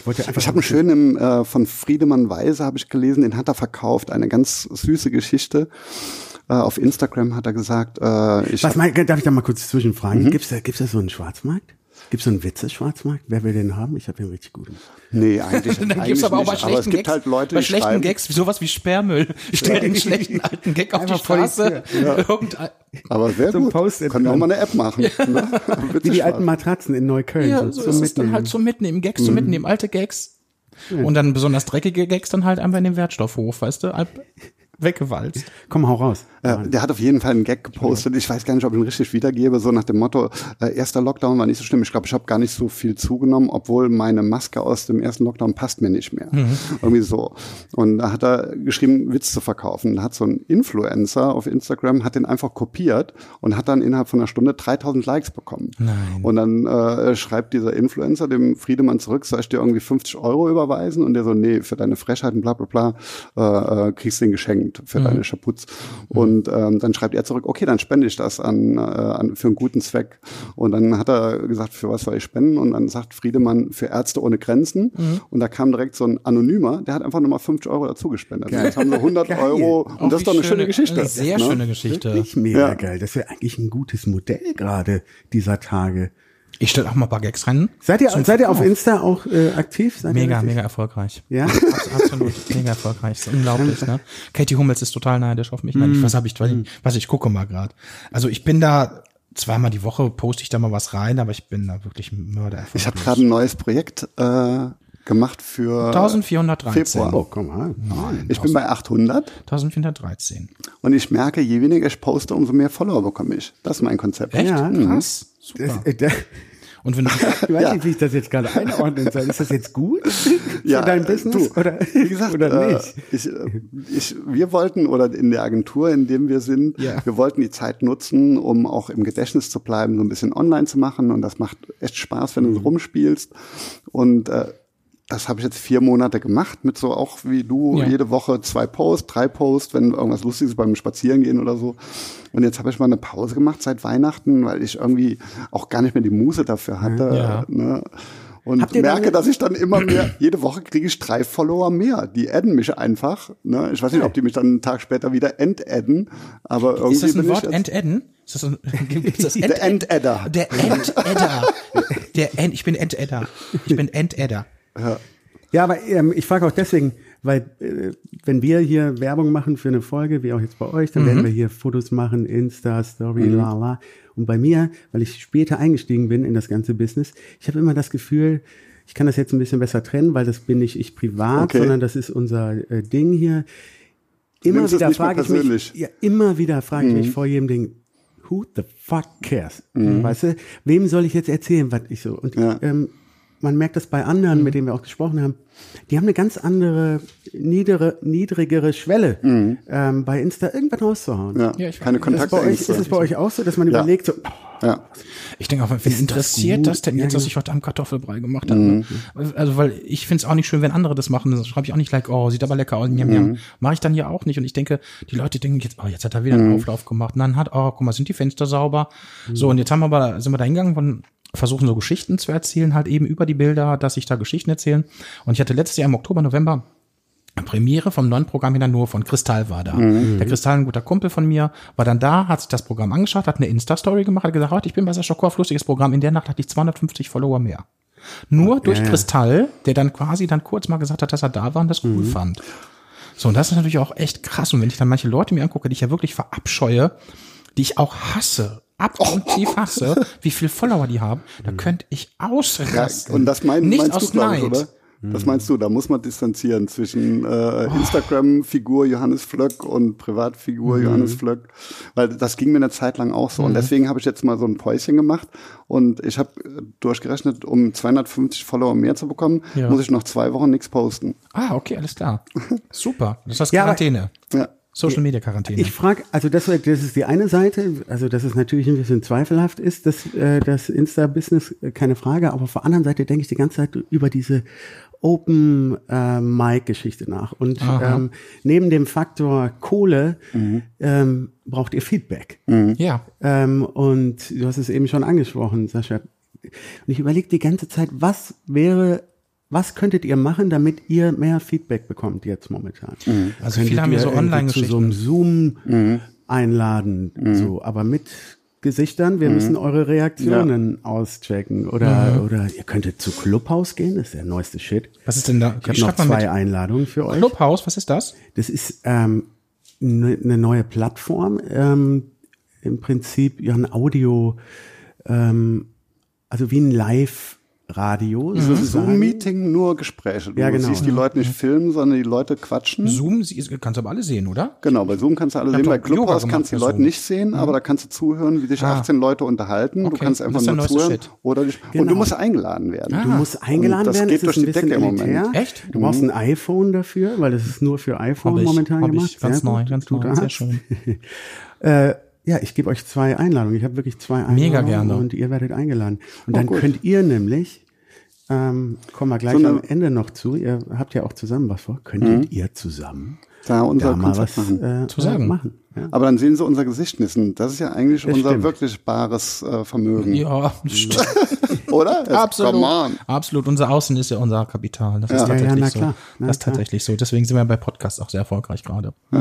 Ich einfach Ich habe einen schönen äh, von Friedemann Weise habe ich gelesen, den hat er verkauft, eine ganz süße Geschichte. Äh, auf Instagram hat er gesagt, äh, ich Was mein, darf ich da mal kurz Mhm. zwischenfragen? Gibt's da, gibt's da so einen Schwarzmarkt? Gibt's so einen Witze-Schwarzmarkt? Wer will den haben? Ich habe den richtig guten. nee, eigentlich, Dann eigentlich gibt's aber auch bei nicht, aber es schlechten gibt Gags, halt Leute, bei die schlechten schreiben, Gags, sowas wie Sperrmüll. Stell den schlechten alten Gag auf Einfach die vor die Straße. Irgendein, aber sehr So ein gut. Post-it Können wir auch dran. mal eine App machen. Ne? Wie die alten Matratzen in Neukölln. ja, so ist es dann halt zum Mitnehmen. Gags Mhm. zum Mitnehmen, alte Gags. Und dann besonders dreckige Gags dann halt einfach in den Wertstoffhof, weißt du, ab- weggewalzt. Komm, hau raus. Ja, der hat auf jeden Fall einen Gag gepostet. Ich weiß gar nicht, ob ich ihn richtig wiedergebe, so nach dem Motto, äh, erster Lockdown war nicht so schlimm. Ich glaube, ich habe gar nicht so viel zugenommen, obwohl meine Maske aus dem ersten Lockdown passt mir nicht mehr. Irgendwie so. Und da hat er geschrieben, Witz zu verkaufen. Da hat so ein Influencer auf Instagram, hat den einfach kopiert und hat dann innerhalb von einer Stunde 3000 Likes bekommen. Nein. Und dann äh, schreibt dieser Influencer dem Friedemann zurück, soll ich dir irgendwie 50 Euro überweisen? Und der so, nee, für deine Frechheiten, bla bla bla, äh, äh, kriegst du den geschenkt für Mhm. deine Schaputz. Und ähm, dann schreibt er zurück, okay, dann spende ich das an, äh, an für einen guten Zweck. Und dann hat er gesagt, für was soll ich spenden? Und dann sagt Friedemann, für Ärzte ohne Grenzen. Mhm. Und da kam direkt so ein Anonymer, der hat einfach nochmal 50 Euro dazu gespendet. Und Jetzt haben sie 100 Geil. Euro. Und Auch das ist doch eine schöne schöne- Geschichte. Eine sehr ne? schöne Geschichte. Wirklich mega Ja. geil. Das wäre eigentlich ein gutes Modell gerade dieser Tage. Ich stelle auch mal ein paar Gags rein. Seid ihr, Zum seid ihr auf. Insta auch äh, aktiv? Seid ihr Mega, mega erfolgreich. Ja? Abs- Absolut, mega erfolgreich. Ist unglaublich, ne? Katie Hummels ist total neidisch auf mich. Nein, Mm. ich, was habe ich, was ich, was ich gucke mal gerade. Also ich bin da zweimal die Woche poste ich da mal was rein, aber ich bin da wirklich Mörder Ich habe gerade ein neues Projekt äh, gemacht für 1413. Februar. Oh, komm mal. Ich bin bei 800 1413. und ich merke, je weniger ich poste, umso mehr Follower bekomme ich. Das ist mein Konzept. Echt? Ja. Krass. Super. Das, äh, da, Und wenn du, ich weiß Ja. nicht, wie ich das jetzt gerade einordnen soll. Ist das jetzt gut Ja, für dein Business du, oder, Wie gesagt, oder äh, nicht? ich, äh, ich, wir wollten, oder in der Agentur, in dem wir sind, Ja. wir wollten die Zeit nutzen, um auch im Gedächtnis zu bleiben, so ein bisschen online zu machen. Und das macht echt Spaß, wenn du so rumspielst. Und äh, das habe ich jetzt vier Monate gemacht, mit so auch wie du, Ja. jede Woche zwei Posts, drei Posts, wenn irgendwas Lustiges beim Spazierengehen oder so. Und jetzt habe ich mal eine Pause gemacht seit Weihnachten, weil ich irgendwie auch gar nicht mehr die Muße dafür hatte. Ja. Ne? Und merke, dass ich dann immer mehr, jede Woche kriege ich drei Follower mehr. Die adden mich einfach. Ne? Ich weiß nicht, ob die mich dann einen Tag später wieder entadden, aber irgendwie ist das ein Wort? Entadden? Ist das ein, gibt's das der Entadder. Der Entadder. Der Ent, ich bin Entadder. Ich bin Entadder. Ja, aber ähm, ich frage auch deswegen, weil äh, wenn wir hier Werbung machen für eine Folge, wie auch jetzt bei euch, dann werden wir hier Fotos machen, Insta, Story, la la. Und bei mir, weil ich später eingestiegen bin in das ganze Business, ich habe immer das Gefühl, ich kann das jetzt ein bisschen besser trennen, weil das bin nicht ich privat, Okay. sondern das ist unser äh, Ding hier. Immer wieder frage ich mich, ja, immer wieder frage ich mich vor jedem Ding, who the fuck cares? Weißt du, wem soll ich jetzt erzählen, was ich so? Und Ja. ähm, man merkt das bei anderen, mit denen wir auch gesprochen haben, die haben eine ganz andere, niedere, niedrigere Schwelle, ähm, bei Insta irgendwas rauszuhauen. Ja, Ja, ich keine weiß. Ist, das bei euch, Kontaktängste. ist es bei euch auch so, dass man Ja. überlegt, so, Ja. Ich denke auch, wen das interessiert gut? das, denn jetzt, dass genau. ich heute Abend Kartoffelbrei gemacht habe? ne? Also, weil ich finde es auch nicht schön, wenn andere das machen. Das schreibe ich auch nicht like, oh, sieht aber lecker aus. Njam, njam. Mache ich dann ja auch nicht. Und ich denke, die Leute denken jetzt, oh, jetzt hat er wieder einen Auflauf gemacht. Und dann hat, oh, guck mal, sind die Fenster sauber? So, und jetzt haben wir aber, sind wir da hingegangen und versuchen so Geschichten zu erzählen, halt eben über die Bilder, dass ich da Geschichten erzählen. Und ich hatte letztes Jahr im Oktober, November Premiere vom neuen Programm in nur von Kristall war da. Der Kristall, ein guter Kumpel von mir, war dann da, hat sich das Programm angeschaut, hat eine Insta-Story gemacht, hat gesagt, heute, ich bin bei Sascha Korf, lustiges Programm. In der Nacht hatte ich 250 Follower mehr. Nur durch ja. Kristall, der dann quasi dann kurz mal gesagt hat, dass er da war und das cool fand. So, und das ist natürlich auch echt krass. Und wenn ich dann manche Leute mir angucke, die ich ja wirklich verabscheue, die ich auch hasse, abgrundtief hasse, wie viel Follower die haben, da könnte ich Ja, ausrasten. und das mein, Nicht meinst aus du, glaube ich, Neid. oder? Das meinst du, da muss man distanzieren zwischen äh, Instagram-Figur Johannes Flöck und Privatfigur Johannes Flöck. Weil das ging mir eine Zeit lang auch so. Und deswegen habe ich jetzt mal so ein Päuschen gemacht. Und ich habe äh, durchgerechnet, um 250 Follower mehr zu bekommen, Ja. muss ich noch zwei Wochen nichts posten. Ah, okay, alles klar. Super. Das ist Ja, aber- Quarantäne. Ja. Social Media Quarantäne. Ich frage, also das, das ist die eine Seite, also dass es natürlich ein bisschen zweifelhaft ist, dass äh, das Insta-Business, äh, keine Frage, aber auf der anderen Seite denke ich die ganze Zeit über diese Open äh, Mic-Geschichte nach. Und Aha. ähm, neben dem Faktor Kohle ähm, braucht ihr Feedback. ja. Ähm, und du hast es eben schon angesprochen, Sascha. Und ich überlege die ganze Zeit, was wäre, was könntet ihr machen, damit ihr mehr Feedback bekommt jetzt momentan? Also viele haben ja so Online-Geschichten. Zu so einem Zoom Mhm. einladen, so, aber mit Gesichtern, wir müssen eure Reaktionen auschecken. Oder, oder ihr könntet zu Clubhouse gehen, das ist der neueste Shit. Was ist denn da? Ich habe noch mal zwei. Einladungen für euch. Clubhouse, was ist das? Das ist ähm, eine ne neue Plattform. Ähm, Im Prinzip ja ein Audio, ähm, also wie ein Live-Radio. Das ist sozusagen. Zoom-Meeting, nur Gespräche. Du Ja, genau. siehst die Leute nicht filmen, sondern die Leute quatschen. Zoom, sie- kannst du aber alle sehen, oder? Genau, bei Zoom kannst du alle Ich sehen. Bei Clubhouse kannst du die Leute Zoom. nicht sehen, aber da kannst du zuhören, wie sich Ah. 18 Leute unterhalten. Du Okay, kannst das einfach nur zuhören. Shit. Oder dich, Und du Genau. musst eingeladen werden. Du musst eingeladen das werden, geht es ist durch ein die bisschen Decke im Moment. elitär. Echt? Du brauchst ein iPhone dafür, weil das ist nur für iPhone Hab ich, momentan hab gemacht. ich. Ganz Sehr neu, gut. ganz Du neu, sehr schön. Äh, ja, ich gebe euch zwei Einladungen. Ich habe wirklich zwei Einladungen. Mega gerne. Und ihr werdet eingeladen. Und Oh, dann gut. könnt ihr nämlich, ähm, kommen wir gleich So am Ende noch zu, ihr habt ja auch zusammen was vor, könntet ihr zusammen Da unser da mal was machen. äh, Zu sagen. machen. Ja. Aber dann sehen sie unser Gesicht nicht. Das ist ja eigentlich Das unser stimmt. wirklich bares äh, Vermögen. Ja, stimmt. Oder? Jetzt, Absolut. Come on. Absolut. Unser Außen ist ja unser Kapital. Das ist Ja. Ja, ja, tatsächlich na so. klar, na das ist klar. tatsächlich so. Deswegen sind wir bei Podcasts auch sehr erfolgreich gerade.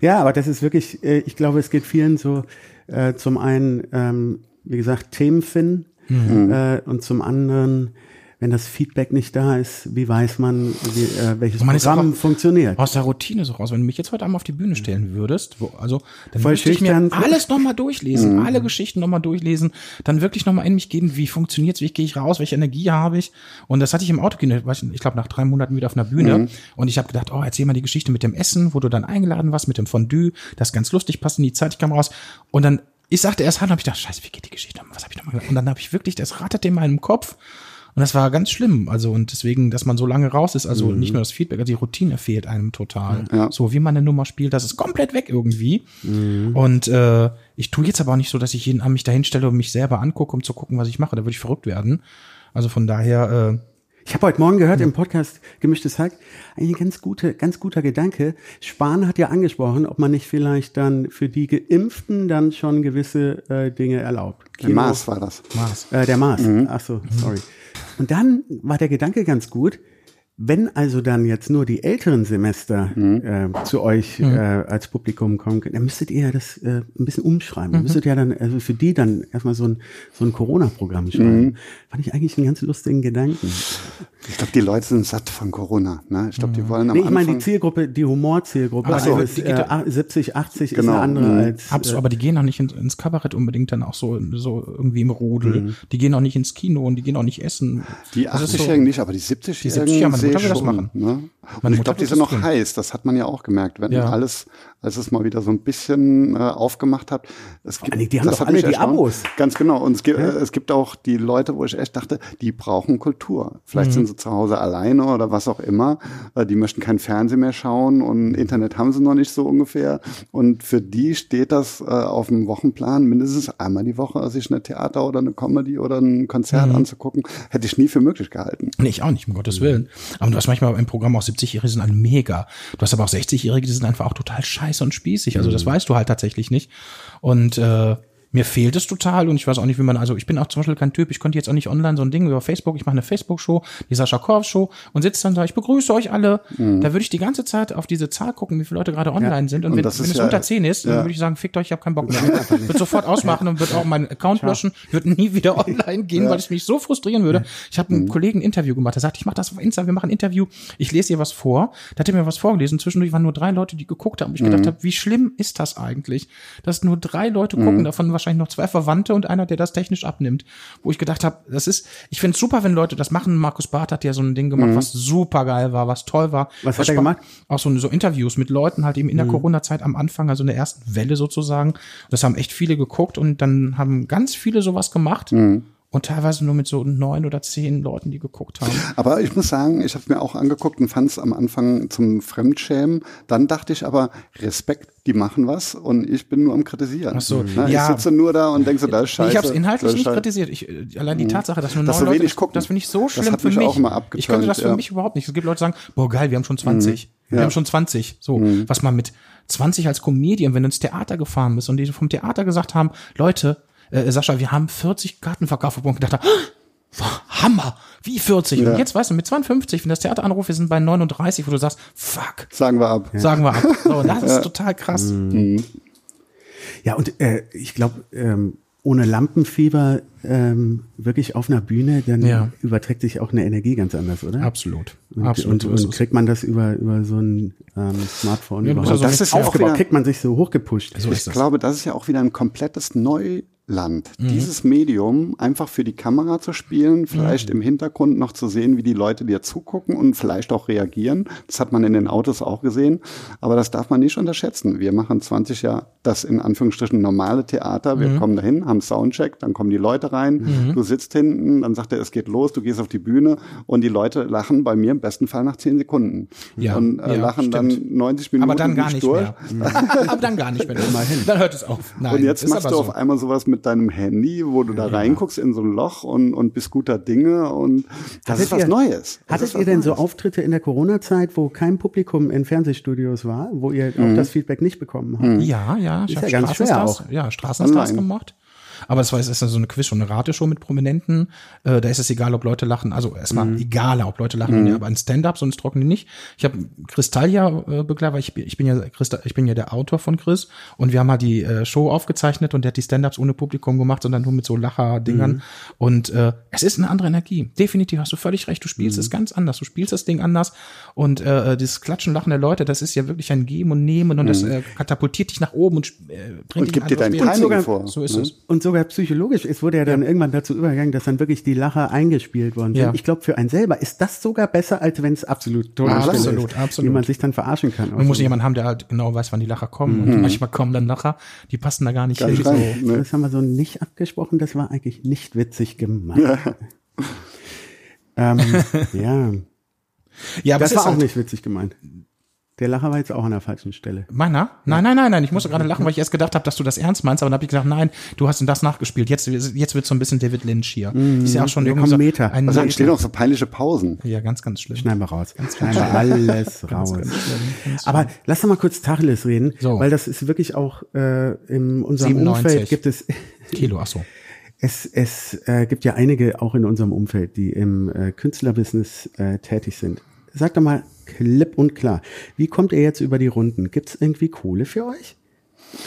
Ja, aber das ist wirklich, äh, ich glaube, es geht vielen so, äh, zum einen, ähm, wie gesagt, Themen finden Mhm. äh, und zum anderen wenn das Feedback nicht da ist, wie weiß man, wie, äh, welches man Programm auch- funktioniert? Aus der Routine so raus. Wenn du mich jetzt heute Abend auf die Bühne stellen würdest, wo, also dann Voll müsste ich mir alles nochmal durchlesen, alle Geschichten nochmal durchlesen, dann wirklich nochmal in mich gehen, wie funktioniert's, wie gehe ich raus, welche Energie habe ich. Und das hatte ich im Auto, ich, glaube nach drei Monaten wieder auf einer Bühne. Und ich habe gedacht, oh, erzähl mal die Geschichte mit dem Essen, wo du dann eingeladen warst, mit dem Fondue, das ist ganz lustig, passt in die Zeit, ich kam raus. Und dann, ich sagte erst Hand, habe ich gedacht, scheiße, wie geht die Geschichte nochmal, was habe ich nochmal? Und dann habe ich wirklich, das ratterte in meinem Kopf. Und das war ganz schlimm. Also, und deswegen, dass man so lange raus ist, also nicht nur das Feedback, also die Routine fehlt einem total. Ja. So, wie man eine Nummer spielt, das ist komplett weg irgendwie. Und äh, ich tue jetzt aber auch nicht so, dass ich jeden Abend mich dahin stelle und mich selber angucke, um zu gucken, was ich mache. Da würde ich verrückt werden. Also von daher, äh, Ich habe heute Morgen gehört im Podcast Gemischtes Hack, ein ganz, gute, ganz guter Gedanke. Spahn hat ja angesprochen, ob man nicht vielleicht dann für die Geimpften dann schon gewisse äh, Dinge erlaubt. Der Mars war das. Mars. Äh, der Mars. Ach so, sorry. Und dann war der Gedanke ganz gut. Wenn also dann jetzt nur die älteren Semester äh, zu euch äh, als Publikum kommen, können, dann müsstet ihr ja das äh, ein bisschen umschreiben. Dann müsstet ja dann also für die dann erstmal so ein so ein Corona-Programm schreiben. Fand ich eigentlich einen ganz lustigen Gedanken. Ich glaube, die Leute sind satt von Corona. Ne? Ich glaube, die wollen am Nee, ich meine die. Zielgruppe, die Humorzielgruppe, also die- ist, die äh, geht ja- 70, 80 ist Genau, eine andere mhm. als Absolut, äh, aber die gehen auch nicht ins, ins Kabarett unbedingt dann auch so, so irgendwie im Rudel. Die gehen auch nicht ins Kino und die gehen auch nicht essen. Die Das ist so- 80-Jährigen nicht, aber die 70-Jährigen 70-Jährigen, meine sehe will das schon. machen. Ne? Und ich glaube, die sind noch tun. heiß. Das hat man ja auch gemerkt, wenn Ja. alles, als es mal wieder so ein bisschen äh, aufgemacht hat. Es gibt, die haben das doch hat alle mich die erstaunt. Abos. Ganz genau. Und es gibt, äh, es gibt auch die Leute, wo ich echt dachte, die brauchen Kultur. Vielleicht Mhm. sind sie zu Hause alleine oder was auch immer. Äh, die möchten kein Fernsehen mehr schauen und Internet haben sie noch nicht so ungefähr. Und für die steht das äh, auf dem Wochenplan mindestens einmal die Woche, sich eine Theater oder eine Comedy oder ein Konzert Mhm. anzugucken. Hätte ich nie für möglich gehalten. Nee, ich auch nicht, um Gottes Willen. Aber du hast manchmal im Programm auch 70-Jährige, die sind alle mega. Du hast aber auch 60-Jährige, die sind einfach auch total scheiße und spießig. Also das weißt du halt tatsächlich nicht. Und äh, mir fehlt es total und ich weiß auch nicht, wie man, also ich bin auch zum Beispiel kein Typ, ich konnte jetzt auch nicht online so ein Ding über Facebook, ich mache eine Facebook-Show, die Sascha Korf-Show und sitze dann da, ich begrüße euch alle. Da würde ich die ganze Zeit auf diese Zahl gucken, wie viele Leute gerade online sind und, Und wenn, wenn es ja- unter 10 ist, dann ja. würde ich sagen, fickt euch, ich habe keinen Bock mehr. Würde sofort ausmachen und würde auch meinen Account löschen, würde nie wieder online gehen, weil es mich so frustrieren würde. Ich habe einen Kollegen ein Interview gemacht, der sagt, ich mache das auf Insta, wir machen ein Interview, ich lese ihr was vor. Da hat er mir was vorgelesen, zwischendurch waren nur drei Leute, die geguckt haben. Und ich gedacht habe, wie schlimm ist das eigentlich, dass nur drei Leute gucken, davon wahrscheinlich noch zwei Verwandte und einer, der das technisch abnimmt. Wo ich gedacht habe, das ist, ich finde es super, wenn Leute das machen. Markus Barth hat ja so ein Ding gemacht, was super geil war, was toll war. Was hat er gemacht? Auch so, so Interviews mit Leuten halt eben in der Corona-Zeit am Anfang, also in der ersten Welle sozusagen. Das haben echt viele geguckt und dann haben ganz viele sowas gemacht. Und teilweise nur mit so neun oder zehn Leuten, die geguckt haben. Aber ich muss sagen, ich habe es mir auch angeguckt und fand es am Anfang zum Fremdschämen. Dann dachte ich aber, Respekt, die machen was und ich bin nur am Kritisieren. Ach so, Ne, ja. Ich sitze nur da und denke so, das ist scheiße. ich habe es inhaltlich das nicht kritisiert. Ich, äh, allein die Tatsache, dass nur neun so Leute, wenig das, gucken. das finde ich so Das schlimm hat für mich mich. auch immer ich könnte das für ja. mich überhaupt nicht. Es gibt Leute, die sagen, boah geil, wir haben schon 20. Wir Ja. haben schon 20. So, was man mit 20 als Comedian, wenn du ins Theater gefahren bist und die vom Theater gesagt haben, Leute, äh, Sascha, wir haben 40 Karten verkauft und gedacht, boah, Hammer, wie 40. Und Ja. jetzt weißt du, mit 52, wenn das Theater anruft, wir sind bei 39, wo du sagst, fuck, Sagen wir ab. sagen wir ab. So, das ist total krass. Ja, und äh, ich glaube, ähm, ohne Lampenfieber ähm, wirklich auf einer Bühne, dann Ja. überträgt sich auch eine Energie ganz anders, oder? Absolut. Und, Absolut. und, und kriegt man das über, über so ein ähm, Smartphone Ja, überhaupt ja so Das ist ja auch aufgebaut? wieder- Kriegt man sich so hochgepusht? so ich glaube, das ist ja auch wieder ein komplettes Neuland. Mhm. Dieses Medium einfach für die Kamera zu spielen, vielleicht Mhm. im Hintergrund noch zu sehen, wie die Leute dir zugucken und vielleicht auch reagieren. Das hat man in den Autos auch gesehen. Aber das darf man nicht unterschätzen. Wir machen 20 Jahre das in Anführungsstrichen normale Theater. Mhm. Wir kommen dahin, haben Soundcheck, dann kommen die Leute rein. Du sitzt hinten, dann sagt er, es geht los, du gehst auf die Bühne und die Leute lachen bei mir im besten Fall nach 10 Sekunden. Ja, und äh, ja, lachen dann stimmt. 90 Minuten Aber dann gar nicht durch. mehr. aber dann gar nicht mehr. Dann hört es auf. Nein, Und jetzt ist machst du so. auf einmal sowas mit deinem Handy, wo du da reinguckst in so ein Loch und, und bist guter Dinge und das Hattet ist was ihr- Neues. Das Hattet ihr denn so Neues. Auftritte in der Corona-Zeit, wo kein Publikum in Fernsehstudios war, wo ihr Mhm. auch das Feedback nicht bekommen habt? Ja, ja, ich Ist habe ja ganz schwer Straßenstars, auch. ja, Straßenstars gemacht. Aber das war jetzt so eine Quiz- und eine Rateshow mit Prominenten. Äh, da ist es egal, ob Leute lachen. Also erstmal egal, ob Leute lachen. Ja, aber ein Stand-up, sonst trocken die nicht. Ich habe Kristall ja äh, begleitet, weil ich, bin- ich bin ja Christa, ich bin ja der Autor von Chris und wir haben halt die äh, Show aufgezeichnet und der hat die Stand-ups ohne Publikum gemacht, sondern nur mit so Lacher-Dingern. Und äh, es ist eine andere Energie. Definitiv hast du völlig recht. Du spielst es ganz anders. Du spielst das Ding anders und äh, dieses Klatschen, Lachen der Leute, das ist ja wirklich ein Geben und Nehmen und das äh, katapultiert dich nach oben und äh, bringt Und dich gibt dir dein andere Sphären. Timing vor. So ist ne? es. Und sogar psychologisch, es wurde ja dann irgendwann dazu übergegangen, dass dann wirklich die Lacher eingespielt worden sind. Ja. Ich glaube, für einen selber ist das sogar besser, als wenn es absolut Absolut, ist, absolut. wie man sich dann verarschen kann. Man muss jemanden haben, der halt genau weiß, wann die Lacher kommen. Und manchmal kommen dann Lacher, die passen da gar nicht hin. So. ne? Das haben wir so nicht abgesprochen, das war eigentlich nicht witzig gemeint. ähm, ja, Ja, aber das war ist auch halt, nicht witzig gemeint. Der Lacher war jetzt auch an der falschen Stelle. Meiner? Nein, nein, nein, nein. Ich musste gerade lachen, weil ich erst gedacht habe, dass du das ernst meinst, aber dann habe ich gesagt, nein, du hast denn das nachgespielt. Jetzt, jetzt wird so ein bisschen David Lynch hier. ist ja auch schon wir irgendwie kommen so Meter. ein Also entstehen auch so peinliche Pausen. Ja, ganz, ganz schlimm. Schneiden wir raus. Schneiden wir alles raus. ganz schlimm, ganz Aber lass doch mal kurz Tacheles reden, So. weil das ist wirklich auch äh, in unserem 97. Umfeld gibt es Kilo, ach so. Es, es äh, gibt ja einige auch in unserem Umfeld, die im äh, Künstlerbusiness äh, tätig sind. Sag doch mal klipp und klar, wie kommt ihr jetzt über die Runden? Gibt's irgendwie Kohle für euch?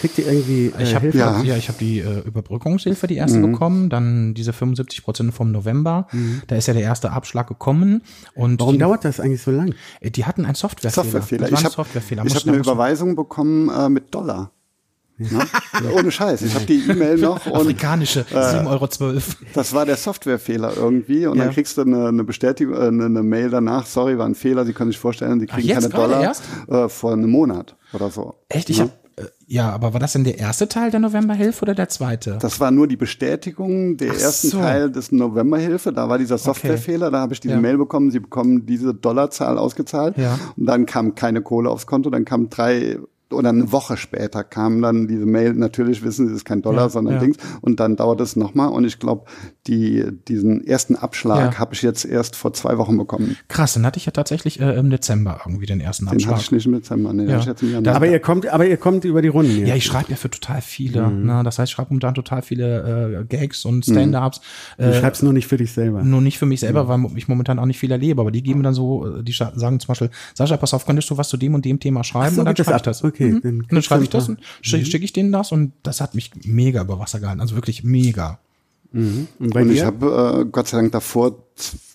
Kriegt ihr irgendwie äh, Ich habe Hilfe? ja. ja, ich habe die äh, Überbrückungshilfe, die erste bekommen, dann diese 75 Prozent vom November. Da ist ja der erste Abschlag gekommen. Und Warum die, dauert das eigentlich so lang? äh, die hatten einen Softwarefehler. Softwarefehler. Ich habe Softwarefehler. ich hab eine Überweisung bekommen äh, mit Dollar. Ne? Ohne Scheiß. Ich habe die E-Mail noch und Afrikanische, 7,12 Euro. das war der Softwarefehler irgendwie. Und Ja. dann kriegst du eine, eine Bestätigung, äh, eine, eine Mail danach, sorry, war ein Fehler, Sie können sich vorstellen, Sie kriegen jetzt keine Dollar erst? äh, vor einem Monat oder so. Echt? Ich Ne? habe ja, aber war das denn der erste Teil der Novemberhilfe oder der zweite? Das war nur die Bestätigung der Ach ersten so. Teil des Novemberhilfe. Da war dieser Softwarefehler. Da habe ich diese Ja. Mail bekommen, Sie bekommen diese Dollarzahl ausgezahlt. Ja. Und dann kam keine Kohle aufs Konto. Dann kam drei oder eine Woche später kam dann diese Mail. Natürlich wissen Sie, es ist kein Dollar, Ja, sondern ja. Dings. Und dann dauert es nochmal. Und ich glaube, die, diesen ersten Abschlag Ja. habe ich jetzt erst vor zwei Wochen bekommen. Krass, dann hatte ich ja tatsächlich äh, im Dezember irgendwie den ersten Den hatte Abschlag. ich nicht im Dezember. Nee, den Ja. hatte ich jetzt im Januar. Aber ihr kommt, aber ihr kommt über die Runden jetzt. Ja, ich schreibe ja für total viele. Mhm. Ne? Das heißt, ich schreibe momentan total viele äh, Gags und Stand-ups. du Äh, schreibst nur nicht für dich selber. nur nicht für mich selber, weil ich momentan auch nicht viel erlebe. Aber die geben mir dann so, äh, die sagen zum Beispiel, Sascha, pass auf, könntest du was zu dem und dem Thema schreiben? So, und dann schreibe ich das. Okay, Mhm. dann Und dann schreibe ich das und schicke schick ich denen das und das hat mich mega über Wasser gehalten. Also wirklich mega. Und bei Und ich habe äh, Gott sei Dank davor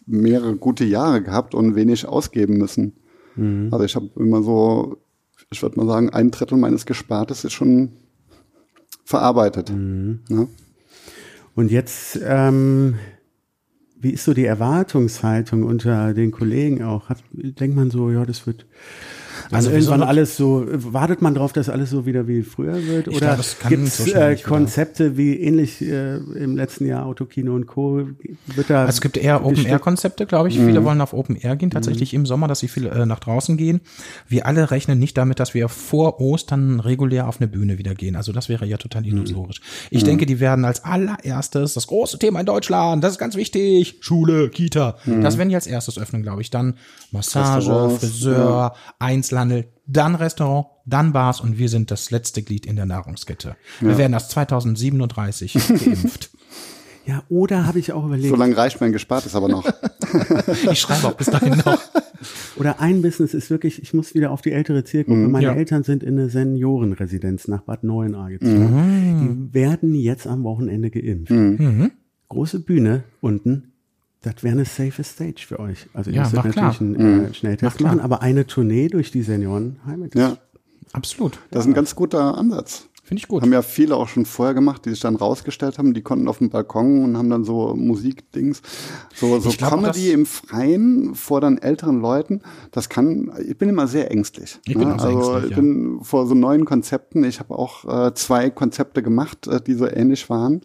mehrere gute Jahre gehabt und wenig ausgeben müssen. Mhm. Also ich habe immer so, ich würde mal sagen, ein Drittel meines Gespartes ist schon verarbeitet. Mhm. Ne? Und jetzt, ähm, wie ist so die Erwartungshaltung unter den Kollegen auch? Hat, denkt man so, ja, das wird also Also so irgendwann alles so, wartet man drauf, dass alles so wieder wie früher wird? Ich Oder gibt es äh, wieder. Konzepte wie ähnlich äh, im letzten Jahr Autokino und Co. Wird da Also es gibt eher Open-Air-Konzepte, glaube ich. Mhm. Viele wollen auf Open-Air gehen, tatsächlich im Sommer, dass sie viel äh, nach draußen gehen. Wir alle rechnen nicht damit, dass wir vor Ostern regulär auf eine Bühne wieder gehen. Also das wäre ja total Mhm. illusorisch. Ich denke, die werden als allererstes das große Thema in Deutschland, das ist ganz wichtig, Schule, Kita. Das werden die als erstes öffnen, glaube ich. Dann Massage, Mhm. Restaurants, Friseur, Einzelhandel, dann Restaurant, dann Bars und wir sind das letzte Glied in der Nahrungskette. Wir werden erst 2037 geimpft. Ja, oder habe ich auch überlegt, So lange reicht mein Gespartes aber noch. Ich schreibe auch bis dahin noch. oder ein Business ist wirklich, ich muss wieder auf die ältere Zielgruppe. Meine Ja. Eltern sind in eine Seniorenresidenz nach Bad Neuenahr gezogen. Die werden jetzt am Wochenende geimpft. Große Bühne unten. Das wäre eine safe Stage für euch. Also ihr Ja, müsstet na klar. natürlich einen äh, Schnelltest machen, aber eine Tournee durch die Seniorenheime. ja, Absolut. das ist ein ganz guter Ansatz. Finde ich gut. Haben ja viele auch schon vorher gemacht, die sich dann rausgestellt haben. Die konnten auf dem Balkon und haben dann so Musikdings, so, so glaub, Comedy im Freien vor dann älteren Leuten. Das kann, ich bin immer sehr ängstlich. Ich bin auch sehr also ängstlich, ich ja. bin vor so neuen Konzepten. Ich habe auch äh, zwei Konzepte gemacht, äh, die so ähnlich waren.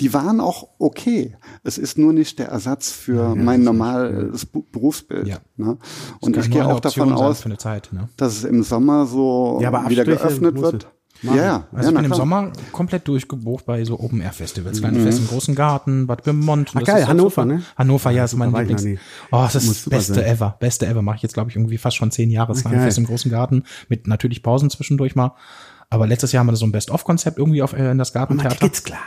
Die waren auch okay. Es ist nur nicht der Ersatz für mein normales Bu- Berufsbild. Ja. Ne? Und ich gehe auch davon Option aus, Zeit, ne? dass es im Sommer so Ja, wieder geöffnet wird. machen. Ja, ja, Also ja, ich bin im klar. Sommer komplett durchgebucht bei so Open-Air-Festivals. Kleine Fest im Großen Garten, Bad Pyrmont. Ach geil, auch Hannover, ne? Hannover, ja, ist mein Lieblings. Oh, das ist das Beste sein. ever. Beste ever. Mache ich jetzt, glaube ich, irgendwie fast schon zehn Jahre. Das kleine. Fest im Großen Garten. Mit natürlich Pausen zwischendurch mal. Aber letztes Jahr haben wir so ein Best-of-Konzept irgendwie auf, äh, in das Gartentheater. Tickets klar.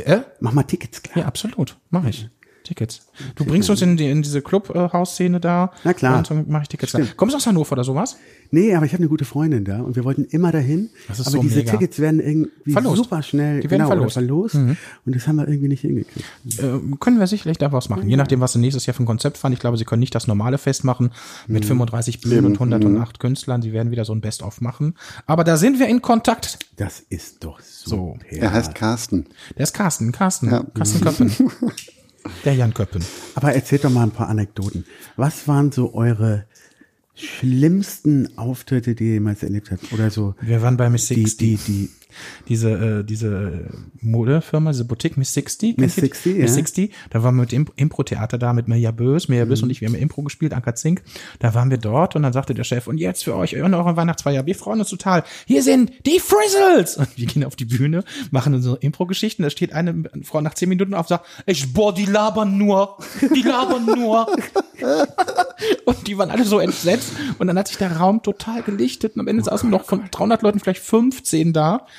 Äh? Mach mal Tickets klar. Ja, absolut. Mache ich. Tickets. Du bringst uns in, die, in diese Clubhouse-Szene da. Na klar. Und dann mache ich Tickets. Da. Kommst du aus Hannover oder sowas? Nee, aber ich habe eine gute Freundin da und wir wollten immer dahin. Das ist aber so diese mega. Tickets werden irgendwie Verlost. super schnell Die werden genau, oder verlost. Mhm. verlost. Und das haben wir irgendwie nicht hingekriegt. Äh, können wir sicherlich da was machen. Je nachdem, was sie nächstes Jahr für ein Konzept fahren. Ich glaube, sie können nicht das normale Fest machen mit 35 Bühnen und 108 Künstlern. Sie werden wieder so ein Best-of machen. Aber da sind wir in Kontakt. Das ist doch So. so. Er heißt Carsten. Der ist Carsten, Carsten, Ja. Carsten Köppen. Der Jan Köppen. Aber erzählt doch mal ein paar Anekdoten. Was waren so eure schlimmsten Auftritte, die ihr jemals erlebt habt? Oder so Wir waren bei Miss 60. die, die, diese, äh, diese Modefirma, diese Boutique Miss 60. Miss kennt ihr die? 60, Miss ja. 60. Da waren wir mit dem Impro-Theater da mit Mirja Bös. Mirja Mhm. Bös und ich, wir haben Impro gespielt, Anka Zink. Da waren wir dort und dann sagte der Chef, und jetzt für euch und eure Weihnachtsfeier, wir freuen uns total. Hier sind die Frizzles! Und wir gehen auf die Bühne, machen unsere Impro-Geschichten. Da steht eine Frau nach zehn Minuten auf und sagt, ich, boah, die labern nur. Die labern nur. Und die waren alle so entsetzt. Und dann hat sich der Raum total gelichtet. Und am Ende saßen noch von 300 Leuten vielleicht 15 da.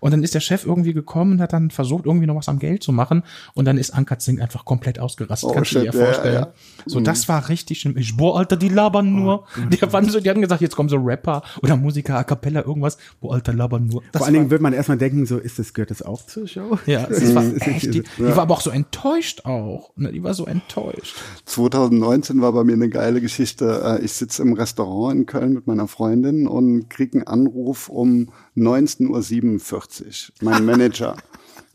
Und dann ist der Chef irgendwie gekommen und hat dann versucht, irgendwie noch was am Geld zu machen. Und dann ist Anka Zink einfach komplett ausgerastet. Oh, Kannst du dir shit, ja, vorstellen? ja. So, das war richtig schlimm. Ich, boah, Alter, die labern nur. Die, waren so, die hatten gesagt, jetzt kommen so Rapper oder Musiker, A Cappella, irgendwas. Boah, Alter, labern nur. Das vor allen Dingen wird man erstmal denken, so ist das, gehört das auch zur Show? ja, das war echt, die, die war aber auch so enttäuscht auch. Ne, Die war so enttäuscht. 2019 war bei mir eine geile Geschichte. Äh, Ich sitze im Restaurant in Köln mit meiner Freundin und kriege einen Anruf um 19.47 Uhr. Mein Manager.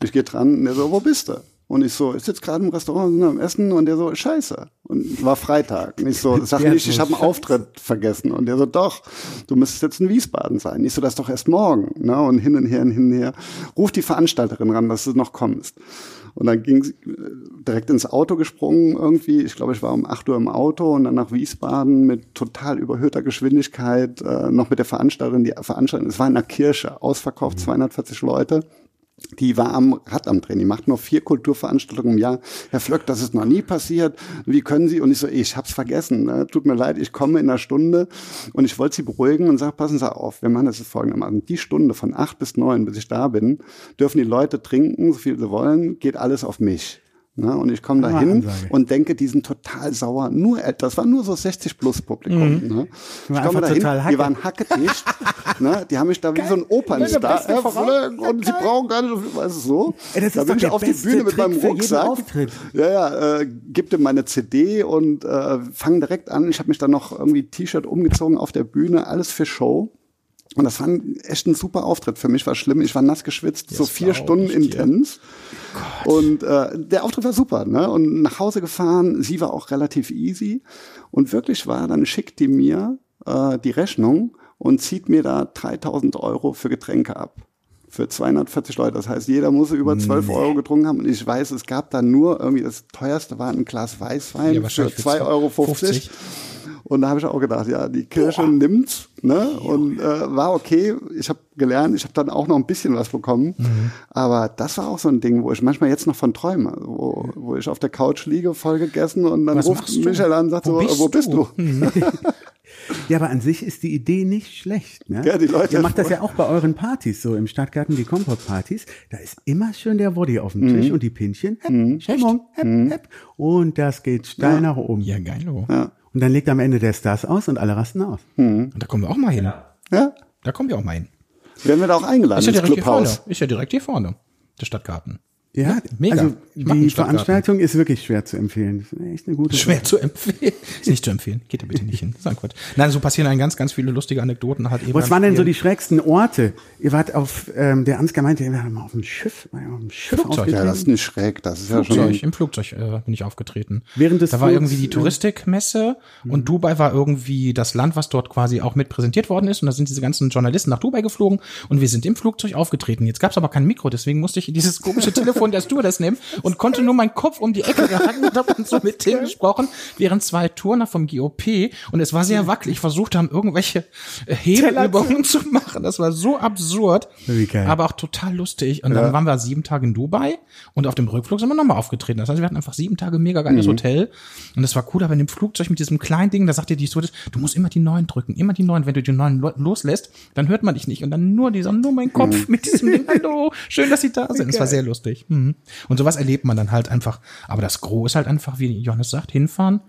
Ich gehe dran und der so, wo bist du? Und ich so, ich sitze gerade im Restaurant sind am Essen und der so, scheiße. Und war Freitag. Und ich so, sag nicht, ich habe einen. Auftritt vergessen. Und der so, doch, du müsstest jetzt in Wiesbaden sein. Ich so, das doch erst morgen. Ne? Und hin und her und hin und her. Ruf die Veranstalterin ran, dass du noch kommst. Und dann ging sie äh, direkt ins Auto gesprungen irgendwie. Ich glaube, ich war um 8 Uhr im Auto und dann nach Wiesbaden mit total überhöhter Geschwindigkeit, äh, noch mit der Veranstalterin, die Veranstaltung, es war in einer Kirche, ausverkauft, 240 Leute. Die war am Rad am. Die macht nur vier Kulturveranstaltungen im Jahr. Herr Flöck, das ist noch nie passiert. Wie können Sie? Und ich so, ich hab's vergessen. Ne? Tut mir leid, ich komme in einer Stunde. Und ich wollte Sie beruhigen und sage, passen Sie auf, wir machen das folgendermaßen. Die Stunde von acht bis neun, bis ich da bin, dürfen die Leute trinken, so viel sie wollen, geht alles auf mich. Ne? Und ich komme da hin und denke, die sind total sauer. Nur, äh, das war nur so 60 plus Publikum. Ne? Ich komme da hin, die waren hackedicht. ne? Die haben mich da wie so ein Opernstar. Flöck, und sie brauchen gar nicht so viel, weißt du so. Ey, das da bin ich auf die Bühne mit Trick meinem Rucksack. Ja, ja, äh, gib ihm meine CD und äh, fang direkt an. Ich habe mich dann noch irgendwie T-Shirt umgezogen auf der Bühne, alles für Show. Und das war ein, echt ein super Auftritt. Für mich war schlimm. Ich war nass geschwitzt, so vier Stunden intens. Und äh, der Auftritt war super, ne? Und nach Hause gefahren, sie war auch relativ easy. Und wirklich war, dann schickt die mir äh, die Rechnung und zieht mir da 3000 Euro für Getränke ab. Für 240 Leute. Das heißt, jeder muss über 12 Euro getrunken haben. Und ich weiß, es gab da nur irgendwie, das teuerste war ein Glas Weißwein Ja, für wahrscheinlich für 2,50 Euro. 50. Und da habe ich auch gedacht, ja, die Kirche nimmt's, ne? Und äh, war okay. Ich habe gelernt, ich habe dann auch noch ein bisschen was bekommen. Mhm. Aber das war auch so ein Ding, wo ich manchmal jetzt noch von träume, wo, wo ich auf der Couch liege, voll gegessen und dann Was ruft? Michael an und sagt Wo so, bist wo bist du? du? Ja, aber an sich ist die Idee nicht schlecht. Ne? Ja, die Leute- Ihr macht das ja auch bei euren Partys, so im Stadtgarten, die Kompott-Partys. Da ist immer schön der Woddy auf dem Mhm. Tisch und die Pinchen. Hepp, Stimmung, hepp, hepp. Und das geht steil nach oben. Ja, geil. oh. Ja. Und dann legt am Ende der Stars aus und alle rasten aus. Und da kommen wir auch mal hin. Ja? Da kommen wir auch mal hin. Werden wir da auch eingeladen Ist ja direkt hier vorne. Ist ja direkt hier vorne. Der Stadtgarten. Ja, mega. Also die. Veranstaltung ist wirklich schwer zu empfehlen. Das ist echt eine gute Schwer zu empfehlen. Ist nicht zu empfehlen. Geht da bitte nicht hin. Das ist ein Quatsch. Nein, so passieren ein ganz, ganz viele lustige Anekdoten. Halt eben Was waren denn so die schrägsten Orte? Ihr wart auf, ähm, der Ansgar meinte, ihr wart mal auf dem Schiff, ihr auf dem Schiff Flugzeug. Ja, das ist nicht schräg. Das ist ja Flugzeug, schon. im Flugzeug äh, bin ich aufgetreten. Während des da war irgendwie die äh, Touristikmesse und Dubai war irgendwie das Land, was dort quasi auch mit präsentiert worden ist. Und da sind diese ganzen Journalisten nach Dubai geflogen und wir sind im Flugzeug aufgetreten. Jetzt gab es aber kein Mikro, deswegen musste ich dieses komische Telefon der Stewardess nehmen und konnte nur meinen Kopf um die Ecke gehalten und habe dann so mit denen gesprochen, während zwei Turner vom GOP und es war sehr wackelig versucht haben, irgendwelche äh, Hebelübungen zu machen. Das war so absurd, Wie geil. aber auch total lustig. Und dann waren wir sieben Tage in Dubai und auf dem Rückflug sind wir nochmal aufgetreten. Das heißt, wir hatten einfach sieben Tage mega geiles Hotel und das war cool. Aber in dem Flugzeug mit diesem kleinen Ding, da sagt dir die Stewardess, du musst immer die neuen drücken, immer die neuen. Wenn du die neuen lo- loslässt, dann hört man dich nicht. Und dann nur dieser, nur mein Kopf mit diesem Ding. Hallo, schön, dass Sie da sind. Das war sehr lustig. Mhm. Und sowas erlebt man dann halt einfach. Aber das Gros ist halt einfach, wie Johannes sagt, hinfahren,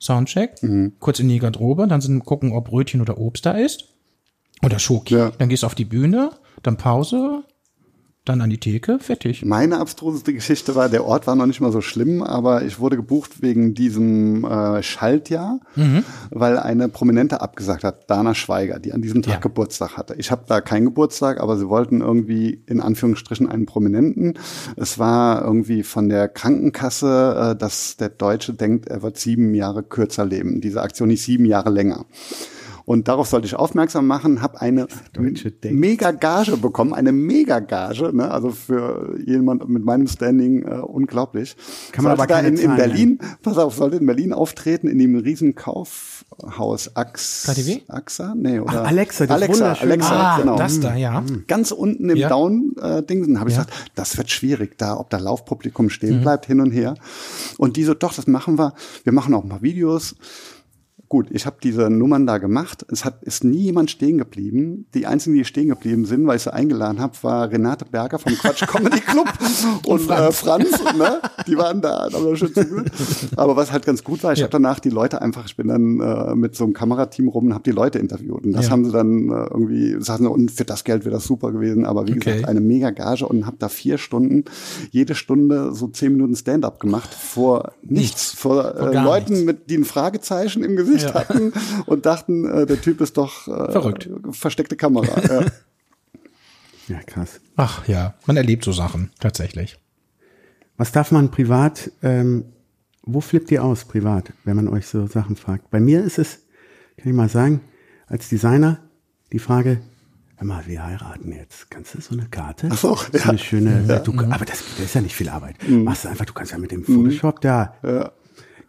Soundcheck, kurz in die Garderobe, dann sind, gucken, ob Brötchen oder Obst da ist. Oder Schoki. Ja. Dann gehst du auf die Bühne, dann Pause, dann an die Theke, fertig. Meine abstruseste Geschichte war, der Ort war noch nicht mal so schlimm, aber ich wurde gebucht wegen diesem äh, Schaltjahr, weil eine Prominente abgesagt hat, Dana Schweiger, die an diesem Tag Ja. Geburtstag hatte. Ich habe da keinen Geburtstag, aber sie wollten irgendwie in Anführungsstrichen einen Prominenten. Es war irgendwie von der Krankenkasse, äh, dass der Deutsche denkt, er wird sieben Jahre kürzer leben. Diese Aktion ist sieben Jahre länger. Und darauf sollte ich aufmerksam machen, habe eine mega Gage bekommen, eine mega Gage, ne? also für jemand mit meinem Standing äh, unglaublich. Kann man sollte aber da in, in Berlin, pass auf, sollte in Berlin auftreten, in dem riesen Kaufhaus Ax, KTW? AXA? Nee, oder? Ach, Alexa, das Alexa, Alexa, ah, genau. das da, ja. Ganz unten im Ja. Down-Ding habe ich Ja. gesagt, das wird schwierig, da, ob da Laufpublikum stehen Mhm. bleibt, hin und her. Und die so, doch, das machen wir. Wir machen auch ein paar Videos. Gut, ich habe diese Nummern da gemacht. Es hat ist nie jemand stehen geblieben. Die einzigen, die stehen geblieben sind, weil ich sie eingeladen habe, war Renate Berger vom Quatsch Comedy Club und, Franz. Äh, Franz ne? Die waren da, da haben schon zugehört. Aber was halt ganz gut war, ich Ja. habe danach die Leute einfach, ich bin dann äh, mit so einem Kamerateam rum und habe die Leute interviewt. Und das Ja. haben sie dann äh, irgendwie, sagten, und für das Geld wäre das super gewesen. Aber wie Okay. gesagt, eine mega Gage und habe da vier Stunden, jede Stunde so zehn Minuten Stand-up gemacht vor nichts, vor, Vor äh, Leuten, nichts. mit die ein Fragezeichen im Gesicht Ja. hatten und dachten, äh, der Typ ist doch äh, Verrückt. versteckte Kamera. ja. Ja, krass. Ach ja, man erlebt so Sachen, tatsächlich. Was darf man privat, ähm, wo flippt ihr aus privat, wenn man euch so Sachen fragt? Bei mir ist es, kann ich mal sagen, als Designer die Frage, hör mal, wir heiraten jetzt. Kannst du so eine Karte? Ach so, so ja. Mhm. eine schöne, du, aber das, das ist ja nicht viel Arbeit. Machst du einfach, du kannst ja mit dem Photoshop da. Ja.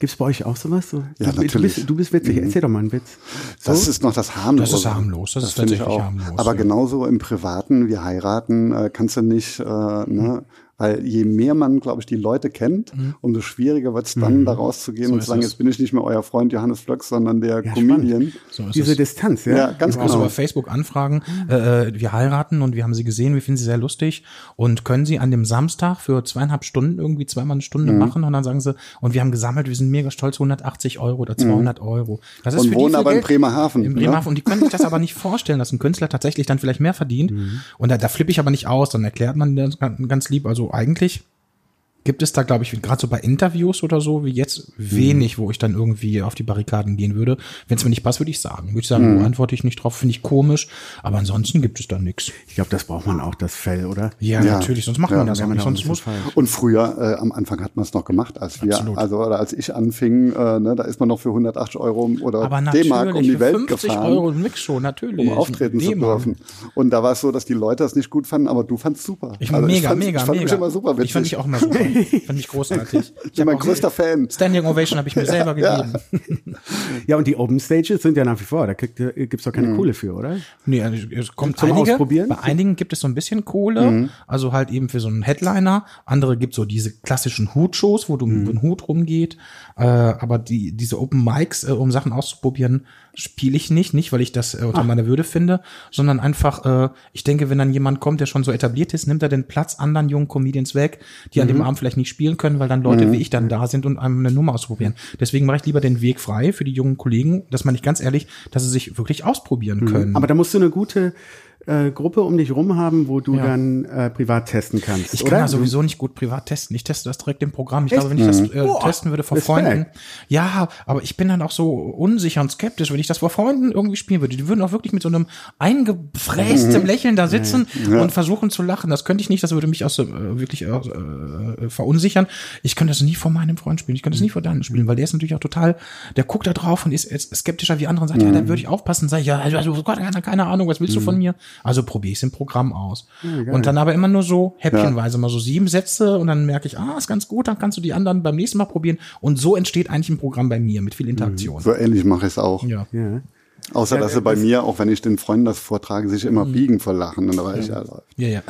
Gibt's bei euch auch sowas? So? Ja, du, du, natürlich. bist, du bist witzig, erzähl doch mal einen Witz. Das ist noch das harmlose. Das ist harmlos, das ist finde ich tatsächlich auch. harmlos, Aber ja. genauso im Privaten, wir heiraten, äh, kannst du nicht, äh, ne, weil je mehr man, glaube ich, die Leute kennt, umso schwieriger wird es dann, da rauszugehen Mhm. So und ist zu sagen, es. jetzt bin ich nicht mehr euer Freund Johannes Flöck, sondern der Ja, Comedian. So ist Diese es. Distanz, ja? Ja, ganz Also genau. bei Facebook anfragen, äh, äh, wir heiraten und wir haben sie gesehen, wir finden sie sehr lustig und können sie an dem Samstag für zweieinhalb Stunden irgendwie zweimal eine Stunde Mhm. machen und dann sagen sie, und wir haben gesammelt, wir sind mega stolz, 180 Euro oder 200 Euro. Das Mhm. Und für wohnen aber in Geld. Bremerhaven, In ne? Bremerhaven. Und die können sich das aber nicht vorstellen, dass ein Künstler tatsächlich dann vielleicht mehr verdient. Mhm. Und da, da flippe ich aber nicht aus, dann erklärt man das ganz- ganz lieb. Also eigentlich gibt es da, glaube ich, gerade so bei Interviews oder so, wie jetzt, wenig, wo ich dann irgendwie auf die Barrikaden gehen würde. Wenn es mir nicht passt, würde ich sagen. Würde ich sagen, Mhm. antworte ich nicht drauf, finde ich komisch. Aber ansonsten gibt es da nichts. Ich glaube, das braucht man auch, das Fell, oder? Ja, Ja. natürlich, sonst macht Ja, man das auch nicht. Sonst muss, Und früher, äh, am Anfang hat man es noch gemacht, als wir, Absolut. also oder als ich anfing, äh, ne, da ist man noch für 180 Euro oder D-Mark um die Welt 50 gefahren. Euro nix schon, natürlich. um auftreten zu dürfen. Und da war es so, dass die Leute das nicht gut fanden, aber du fandst super. Ich Also mega, fand, mega, ich fand mega. mich immer super witzig. Ich fand mich auch immer super. Ich fand mich großartig. Ich Ich bin mein größter Fan. Standing Ovation habe ich mir selber Ja. gegeben. Ja, und die Open Stages sind ja nach wie vor, da kriegt, gibt's doch keine Mhm. Kohle für, oder? Nee, also es kommt Zum einige, Ausprobieren? Bei einigen gibt es so ein bisschen Kohle, Mhm. also halt eben für so einen Headliner. Andere gibt so diese klassischen Hutshows, wo du Mhm. mit dem Hut rumgeht. Äh, aber die diese Open Mics, äh, um Sachen auszuprobieren, spiele ich nicht, nicht weil ich das äh, unter meiner Würde finde, sondern einfach, äh, ich denke, wenn dann jemand kommt, der schon so etabliert ist, nimmt er den Platz anderen jungen Comedians weg, die an dem Mhm. Abend vielleicht nicht spielen können, weil dann Leute wie ich dann da sind und einem eine Nummer ausprobieren. Deswegen mache ich lieber den Weg frei für die jungen Kollegen, dass man nicht ganz ehrlich, dass sie sich wirklich ausprobieren können. Aber da musst du eine gute äh, Gruppe um dich rum haben, wo du Ja. dann äh, privat testen kannst, Ich oder? kann ja sowieso nicht gut privat testen. Ich teste das direkt im Programm. Ich glaube, wenn ich das äh, Boah, testen würde vor. Freunden. Ja, aber ich bin dann auch so unsicher und skeptisch, wenn ich das vor Freunden irgendwie spielen würde. Die würden auch wirklich mit so einem eingefrästem Lächeln da sitzen und versuchen zu lachen. Das könnte ich nicht. Das würde mich auch so, äh, wirklich äh, äh, verunsichern. Ich könnte das nie vor meinem Freund spielen. Ich könnte das nie vor deinem spielen, weil der ist natürlich auch total, der guckt da drauf und ist, skeptischer wie andere und sagt, ja, da würde ich aufpassen. Sag ich, ja, also, also Gott, keine, keine Ahnung, was willst du von mir? Also probiere ich es im Programm aus. und dann aber immer nur so häppchenweise, mal so sieben Sätze und dann merke ich, ah, ist ganz gut, dann kannst du die anderen beim nächsten Mal probieren. Und so entsteht eigentlich ein Programm bei mir mit viel Interaktion. So ähnlich mache ich es auch. Ja. ja. Außer, dass sie bei mir, auch wenn ich den Freunden das vortrage, sich Mhm. immer biegen vor Lachen. Und da weiß ich, ja, läuft. Ja, ja.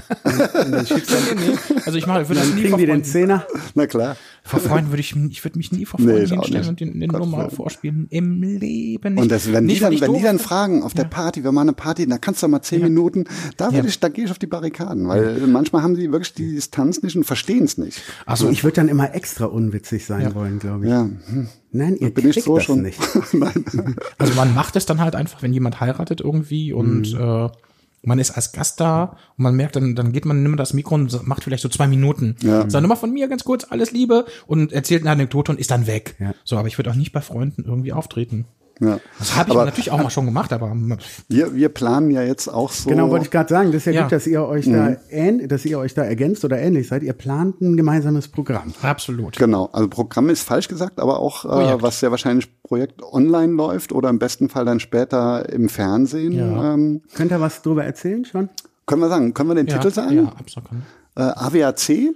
Also ich mache, würde das Dann nie kriegen vor die den Freunden- Zehner. Na klar. Vor Freunden würde ich, ich würde mich nie vor Freunden ich hinstellen nicht. und den, den Nummer vorspielen. Im Leben nicht. Und das, wenn, die dann, ich wenn die dann fragen auf der Party, wir machen eine Party, da kannst du mal zehn Minuten, da würde Ja. ich, da gehe ich auf die Barrikaden, weil manchmal haben sie wirklich die Distanz nicht und verstehen es nicht. Also Ich würde dann immer extra unwitzig sein wollen, glaube ich. Ja, hm. Nein, ihr bin ich kriegt so das schon. nicht. Nein. Also man macht es dann halt einfach, wenn jemand heiratet irgendwie und äh, man ist als Gast da und man merkt, dann, dann geht man, nimmt das Mikro und macht vielleicht so zwei Minuten. Ja. Sag nochmal von mir ganz kurz, alles Liebe und erzählt eine Anekdote und ist dann weg. Ja. So, aber ich würde auch nicht bei Freunden irgendwie auftreten. Ja. Das habe ich Aber natürlich auch mal schon gemacht, aber Wir, wir planen ja jetzt auch so. Genau, wollte ich gerade sagen. Das ist ja, Ja. gut, dass ihr euch da ähn, dass ihr euch da ergänzt oder ähnlich seid. Ihr plant ein gemeinsames Programm. absolut. Genau, also Programm ist falsch gesagt, aber auch, äh, was sehr wahrscheinlich Projekt online läuft oder im besten Fall dann später im Fernsehen. Ja. Ähm, Könnt ihr was drüber erzählen schon? können wir sagen, können wir den Ja, Titel sagen? Ja, absolut. Äh, AWAC,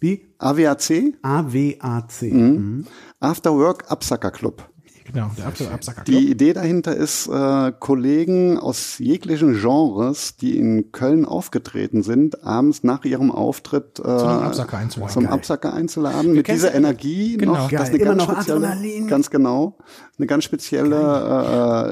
Wie? AWAC, AWAC. Mhm. After Work Absacker Club. Genau, der absolute Absacker. Die Idee dahinter ist, äh, Kollegen aus jeglichen Genres, die in Köln aufgetreten sind, abends nach ihrem Auftritt äh, Zum Absacker einzuladen. zum Geil. Absacker einzuladen. Mit kennst dieser ja- Energie Genau. noch, Geil. das ist eine Immer ganz noch spezielle, Adrenalin. ganz genau, eine ganz spezielle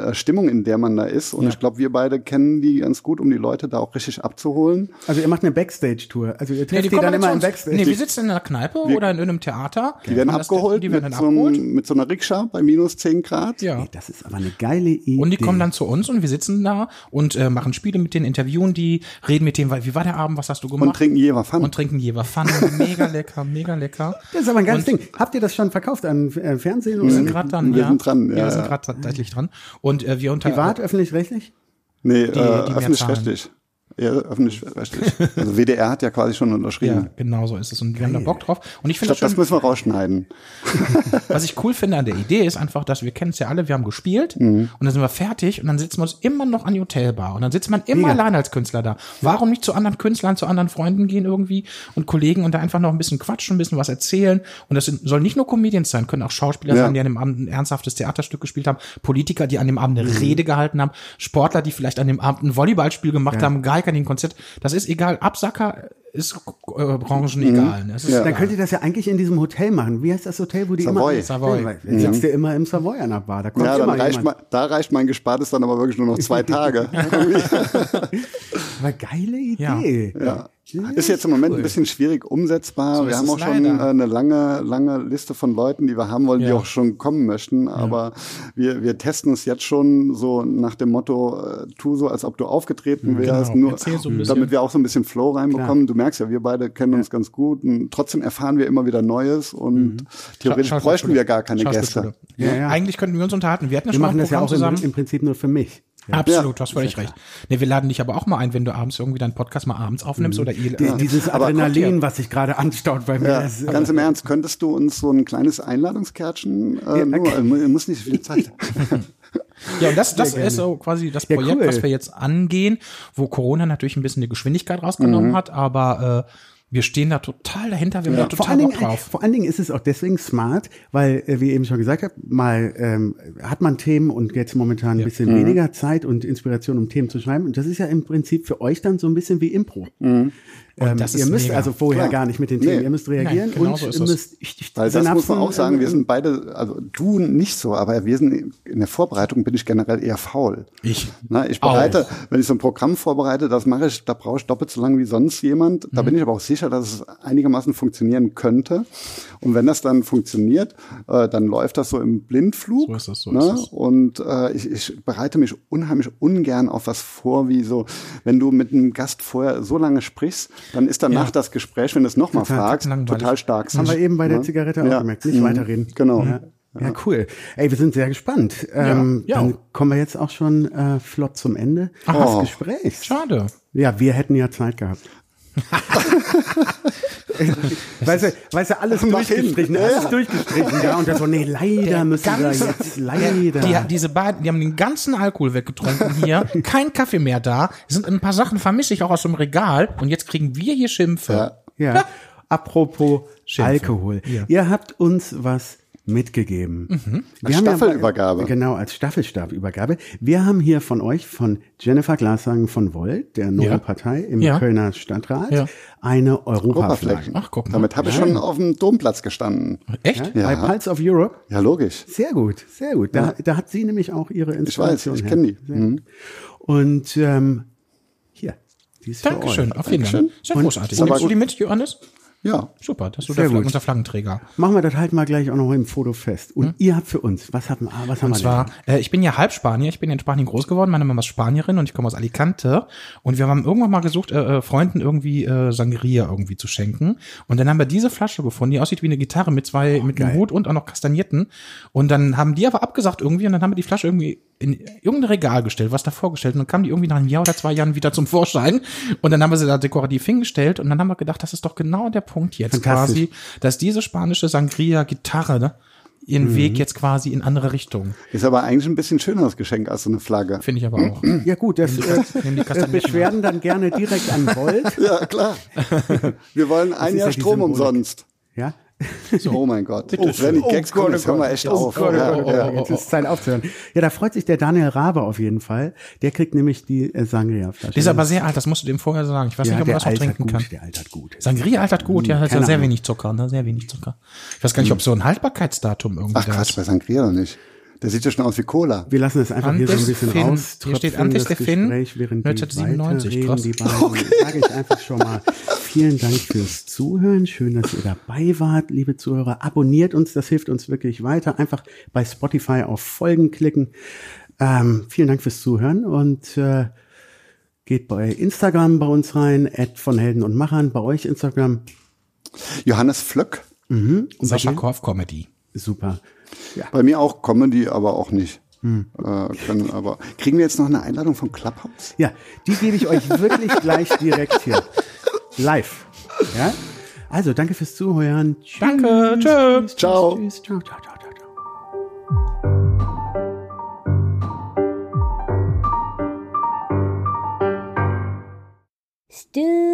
äh, äh, Stimmung, in der man da ist. Und ich glaube, wir beide kennen die ganz gut, um die Leute da auch richtig abzuholen. Also ihr macht eine Backstage-Tour. Also ihr Nee, trefft die die, kommen dann immer im. Backstage. Nee, wir sitzen in einer Kneipe oder in irgendeinem Theater. Die werden abgeholt, Die werden mit, dann so abgeholt. einem, mit so einer Rikscha bei minus 10 Grad. Ja. Ey, das ist aber eine geile Idee. Und die kommen dann zu uns und wir sitzen da und äh, machen Spiele mit denen, interviewen die, reden mit denen, weil wie war der Abend, was hast du gemacht? Und trinken Jever Fun. und trinken Jever Fun. mega lecker, mega lecker. Das ist aber ein geiles Und- Ding. Habt ihr das schon verkauft an äh, Fernsehen? Wir sind gerade dran, Wir ja. sind dran, ja, wir sind ja. gerade tatsächlich dran. Und äh, wir unter privat, öffentlich-rechtlich? Nee, die äh, öffentlich-rechtlich. Ja, öffentlich-rechtlich. Also WDR hat ja quasi schon unterschrieben. Ja, genau so ist es. Und wir haben da Bock drauf. Und ich finde das das, müssen wir rausschneiden. was ich cool finde an der Idee ist einfach, dass wir kennen es ja alle, wir haben gespielt Mhm. und dann sind wir fertig und dann sitzen wir uns immer noch an die Hotelbar und dann sitzt man immer Mega. allein als Künstler da. Warum nicht zu anderen Künstlern, zu anderen Freunden gehen irgendwie und Kollegen und da einfach noch ein bisschen quatschen, ein bisschen was erzählen und das sind, soll nicht nur Comedians sein, können auch Schauspieler Ja. sein, die an dem Abend ein ernsthaftes Theaterstück gespielt haben, Politiker, die an dem Abend eine Mhm. Rede gehalten haben, Sportler, die vielleicht an dem Abend ein Volleyballspiel gemacht haben, Geiger, ein Konzert. Das ist egal. Absacker ist äh, Branchen egal. Ne? Mhm. Ja. Dann könnt ihr das ja eigentlich in diesem Hotel machen. Wie heißt das Hotel, wo die Savoy. immer... Savoy. Ja, weil Sitzt ihr immer im Savoy an der Bar. Da kommt Ja, dann immer reicht mein, da reicht mein Gespartes dann aber wirklich nur noch zwei Tage. Aber geile Ja. Idee. Ja. Ist jetzt im Moment ein bisschen schwierig umsetzbar. So wir haben auch schon leider. äh, eine lange, lange Liste von Leuten, die wir haben wollen, die Ja. auch schon kommen möchten. Aber wir, wir testen es jetzt schon so nach dem Motto, äh, tu so, als ob du aufgetreten wärst, Genau. nur so damit wir auch so ein bisschen Flow reinbekommen. Du merkst ja, wir beide kennen uns ganz gut und trotzdem erfahren wir immer wieder Neues und theoretisch Schau- bräuchten wir gar keine. Gäste. Ja, ja. Eigentlich könnten wir uns unterhalten. Wir hatten ja Wir schon machen das ja auch im, im Prinzip nur für mich. Ja. Absolut, Ja. du hast völlig recht. Nee, wir laden dich aber auch mal ein, wenn du abends irgendwie deinen Podcast mal abends aufnimmst oder ihr. Die, dieses Aber Adrenalin, was sich gerade anstaut bei mir. Ja, das, ganz im Ernst, könntest du uns so ein kleines Einladungskärtchen, äh, Ja, nur, okay. äh, mu- muss nicht viel Zeit. Ja, und das, das ist so quasi das Ja, Projekt, cool. was wir jetzt angehen, wo Corona natürlich ein bisschen die Geschwindigkeit rausgenommen hat, aber äh, wir stehen da total dahinter, wir haben da vor, total allen Dingen, drauf. vor allen Dingen ist es auch deswegen smart, weil, äh, wie eben schon gesagt habe, mal ähm, hat man Themen und jetzt momentan ein bisschen weniger Zeit und Inspiration, um Themen zu schreiben. Und das ist ja im Prinzip für euch dann so ein bisschen wie Impro. Ähm, das ihr ist müsst mega. also vorher Klar. gar nicht mit den Themen, Nee. ihr müsst reagieren Nein, genau und so ist ihr müsst Weil das muss man auch sagen, wir äh, sind beide, also du nicht so, aber wir sind in der Vorbereitung bin ich generell eher faul. Ich. Na, ich bereite, wenn ich so ein Programm vorbereite, das mache ich, da brauche ich doppelt so lange wie sonst jemand. Da bin ich aber auch sicher, dass es einigermaßen funktionieren könnte. Und wenn das dann funktioniert, äh, dann läuft das so im Blindflug. So ist es, so ne? ist es. Und äh, ich, ich bereite mich unheimlich ungern auf was vor, wie so, wenn du mit einem Gast vorher so lange sprichst, dann ist danach Ja. das Gespräch, wenn du es nochmal fragst, langweilig. total stark. Haben wir eben bei der Ja. Zigarette auch Ja. gemerkt. Nicht Mhm. weiterreden. Genau. Ja. ja, cool. Ey, wir sind sehr gespannt. Ähm. Dann kommen wir jetzt auch schon äh, flott zum Ende Oh. des Gesprächs. Schade. Ja, wir hätten ja Zeit gehabt. weißt du, weißt du, alles Mach hin. durchgestrichen, alles durchgestrichen, ja, und dann so, nee, leider müssen wir jetzt, leider. Die, diese beiden, die haben den ganzen Alkohol weggetrunken hier, kein Kaffee mehr da, Es sind ein paar Sachen vermisse ich auch aus dem Regal und jetzt kriegen wir hier Schimpfe. Ja. ja. Apropos Schimpfe. Alkohol. Ja. Ihr habt uns was mitgegeben. Mhm. Als haben ja- Staffelübergabe. genau, als Staffelstabübergabe. Wir haben hier von euch, von Jennifer Glashagen von Volt, der neuen Ja. Partei im Ja. Kölner Stadtrat, eine Europaflagge. Ach, guck mal. Damit habe ich schon auf dem Domplatz gestanden. Echt? Bei Pulse of Europe. Ja, logisch. Sehr gut, sehr gut. Da, da hat sie nämlich auch ihre Ich weiß, Inspiration ich kenne die. Mhm. Und ähm, hier, die ist Dankeschön, auf jeden Fall. Sehr großartig. Nimmst du die mit, Johannes? Ja. Super, das ist so gut. unser Flaggenträger. Machen wir das halt mal gleich auch noch im Foto fest. Und ihr habt für uns, was haben, ah, was haben Hm? Und wir zwar, äh, ich bin ja halb Spanier, ich bin in Spanien groß geworden, meine Mama ist Spanierin und ich komme aus Alicante. Und wir haben irgendwann mal gesucht, äh, äh, Freunden irgendwie äh, Sangria irgendwie zu schenken. Und dann haben wir diese Flasche gefunden, die aussieht wie eine Gitarre mit zwei, mit einem geil. Hut und auch noch Kastagnierten. Und dann haben die aber abgesagt irgendwie und dann haben wir die Flasche irgendwie in irgendein Regal gestellt, was davor gestellt. Und dann kam die irgendwie nach einem Jahr oder zwei Jahren wieder zum Vorschein. Und dann haben wir sie da dekorativ hingestellt und dann haben wir gedacht, das ist doch genau der Punkt jetzt quasi, dass diese spanische Sangria-Gitarre ne, ihren Weg jetzt quasi in andere Richtungen. Ist aber eigentlich ein bisschen schöneres Geschenk als so eine Flagge. Finde ich aber auch. Ja gut, das äh, äh, Kastanien. Beschwerden dann gerne direkt an Volt. Ja, klar. Wir wollen ein Jahr ja Strom Symbolik. umsonst. Ja? Oh mein Gott. Oh, wenn die Gags kommen, jetzt hören wir echt auf. Gott, oh Ja, Gott, oh ja. Gott, jetzt ist es Zeit aufzuhören. Ja, da freut sich der Daniel Rabe auf jeden Fall. Der kriegt nämlich die äh, Sangria-Flasche. Die ist aber sehr alt, das musst du dem vorher sagen. Ich weiß ja, nicht, ob man der das noch trinken gut, kann. der altert gut. Sangria altert gut, ja, hat ja sehr wenig Zucker, ne? Sehr wenig Zucker. Ich weiß gar nicht, ob so ein Haltbarkeitsdatum irgendwie Ach da Quatsch, ist. bei Sangria doch nicht. Der sieht ja schon aus wie Cola. Wir lassen es einfach hier so ein bisschen Antistephin. raus. Hier steht Antistephin, 1997, krass. Die beiden, sage ich einfach schon mal. Vielen Dank fürs Zuhören. Schön, dass ihr dabei wart, liebe Zuhörer. Abonniert uns, das hilft uns wirklich weiter. Einfach bei Spotify auf Folgen klicken. Ähm, vielen Dank fürs Zuhören und äh, geht bei Instagram bei uns rein, Ad von Helden und Machern, bei euch Instagram. Johannes Flöck. Und bei Sascha? Korf Comedy. Super. Bei mir auch Comedy, aber auch nicht. Hm. Äh, können aber. Kriegen wir jetzt noch eine Einladung von Clubhouse? Ja, die gebe ich euch wirklich gleich direkt hier. Live. Ja? Also, danke fürs Zuhören. Tschüss. Danke, tschö. Ciao. Tschüss. Ciao, ciao, ciao, ciao, ciao. Stu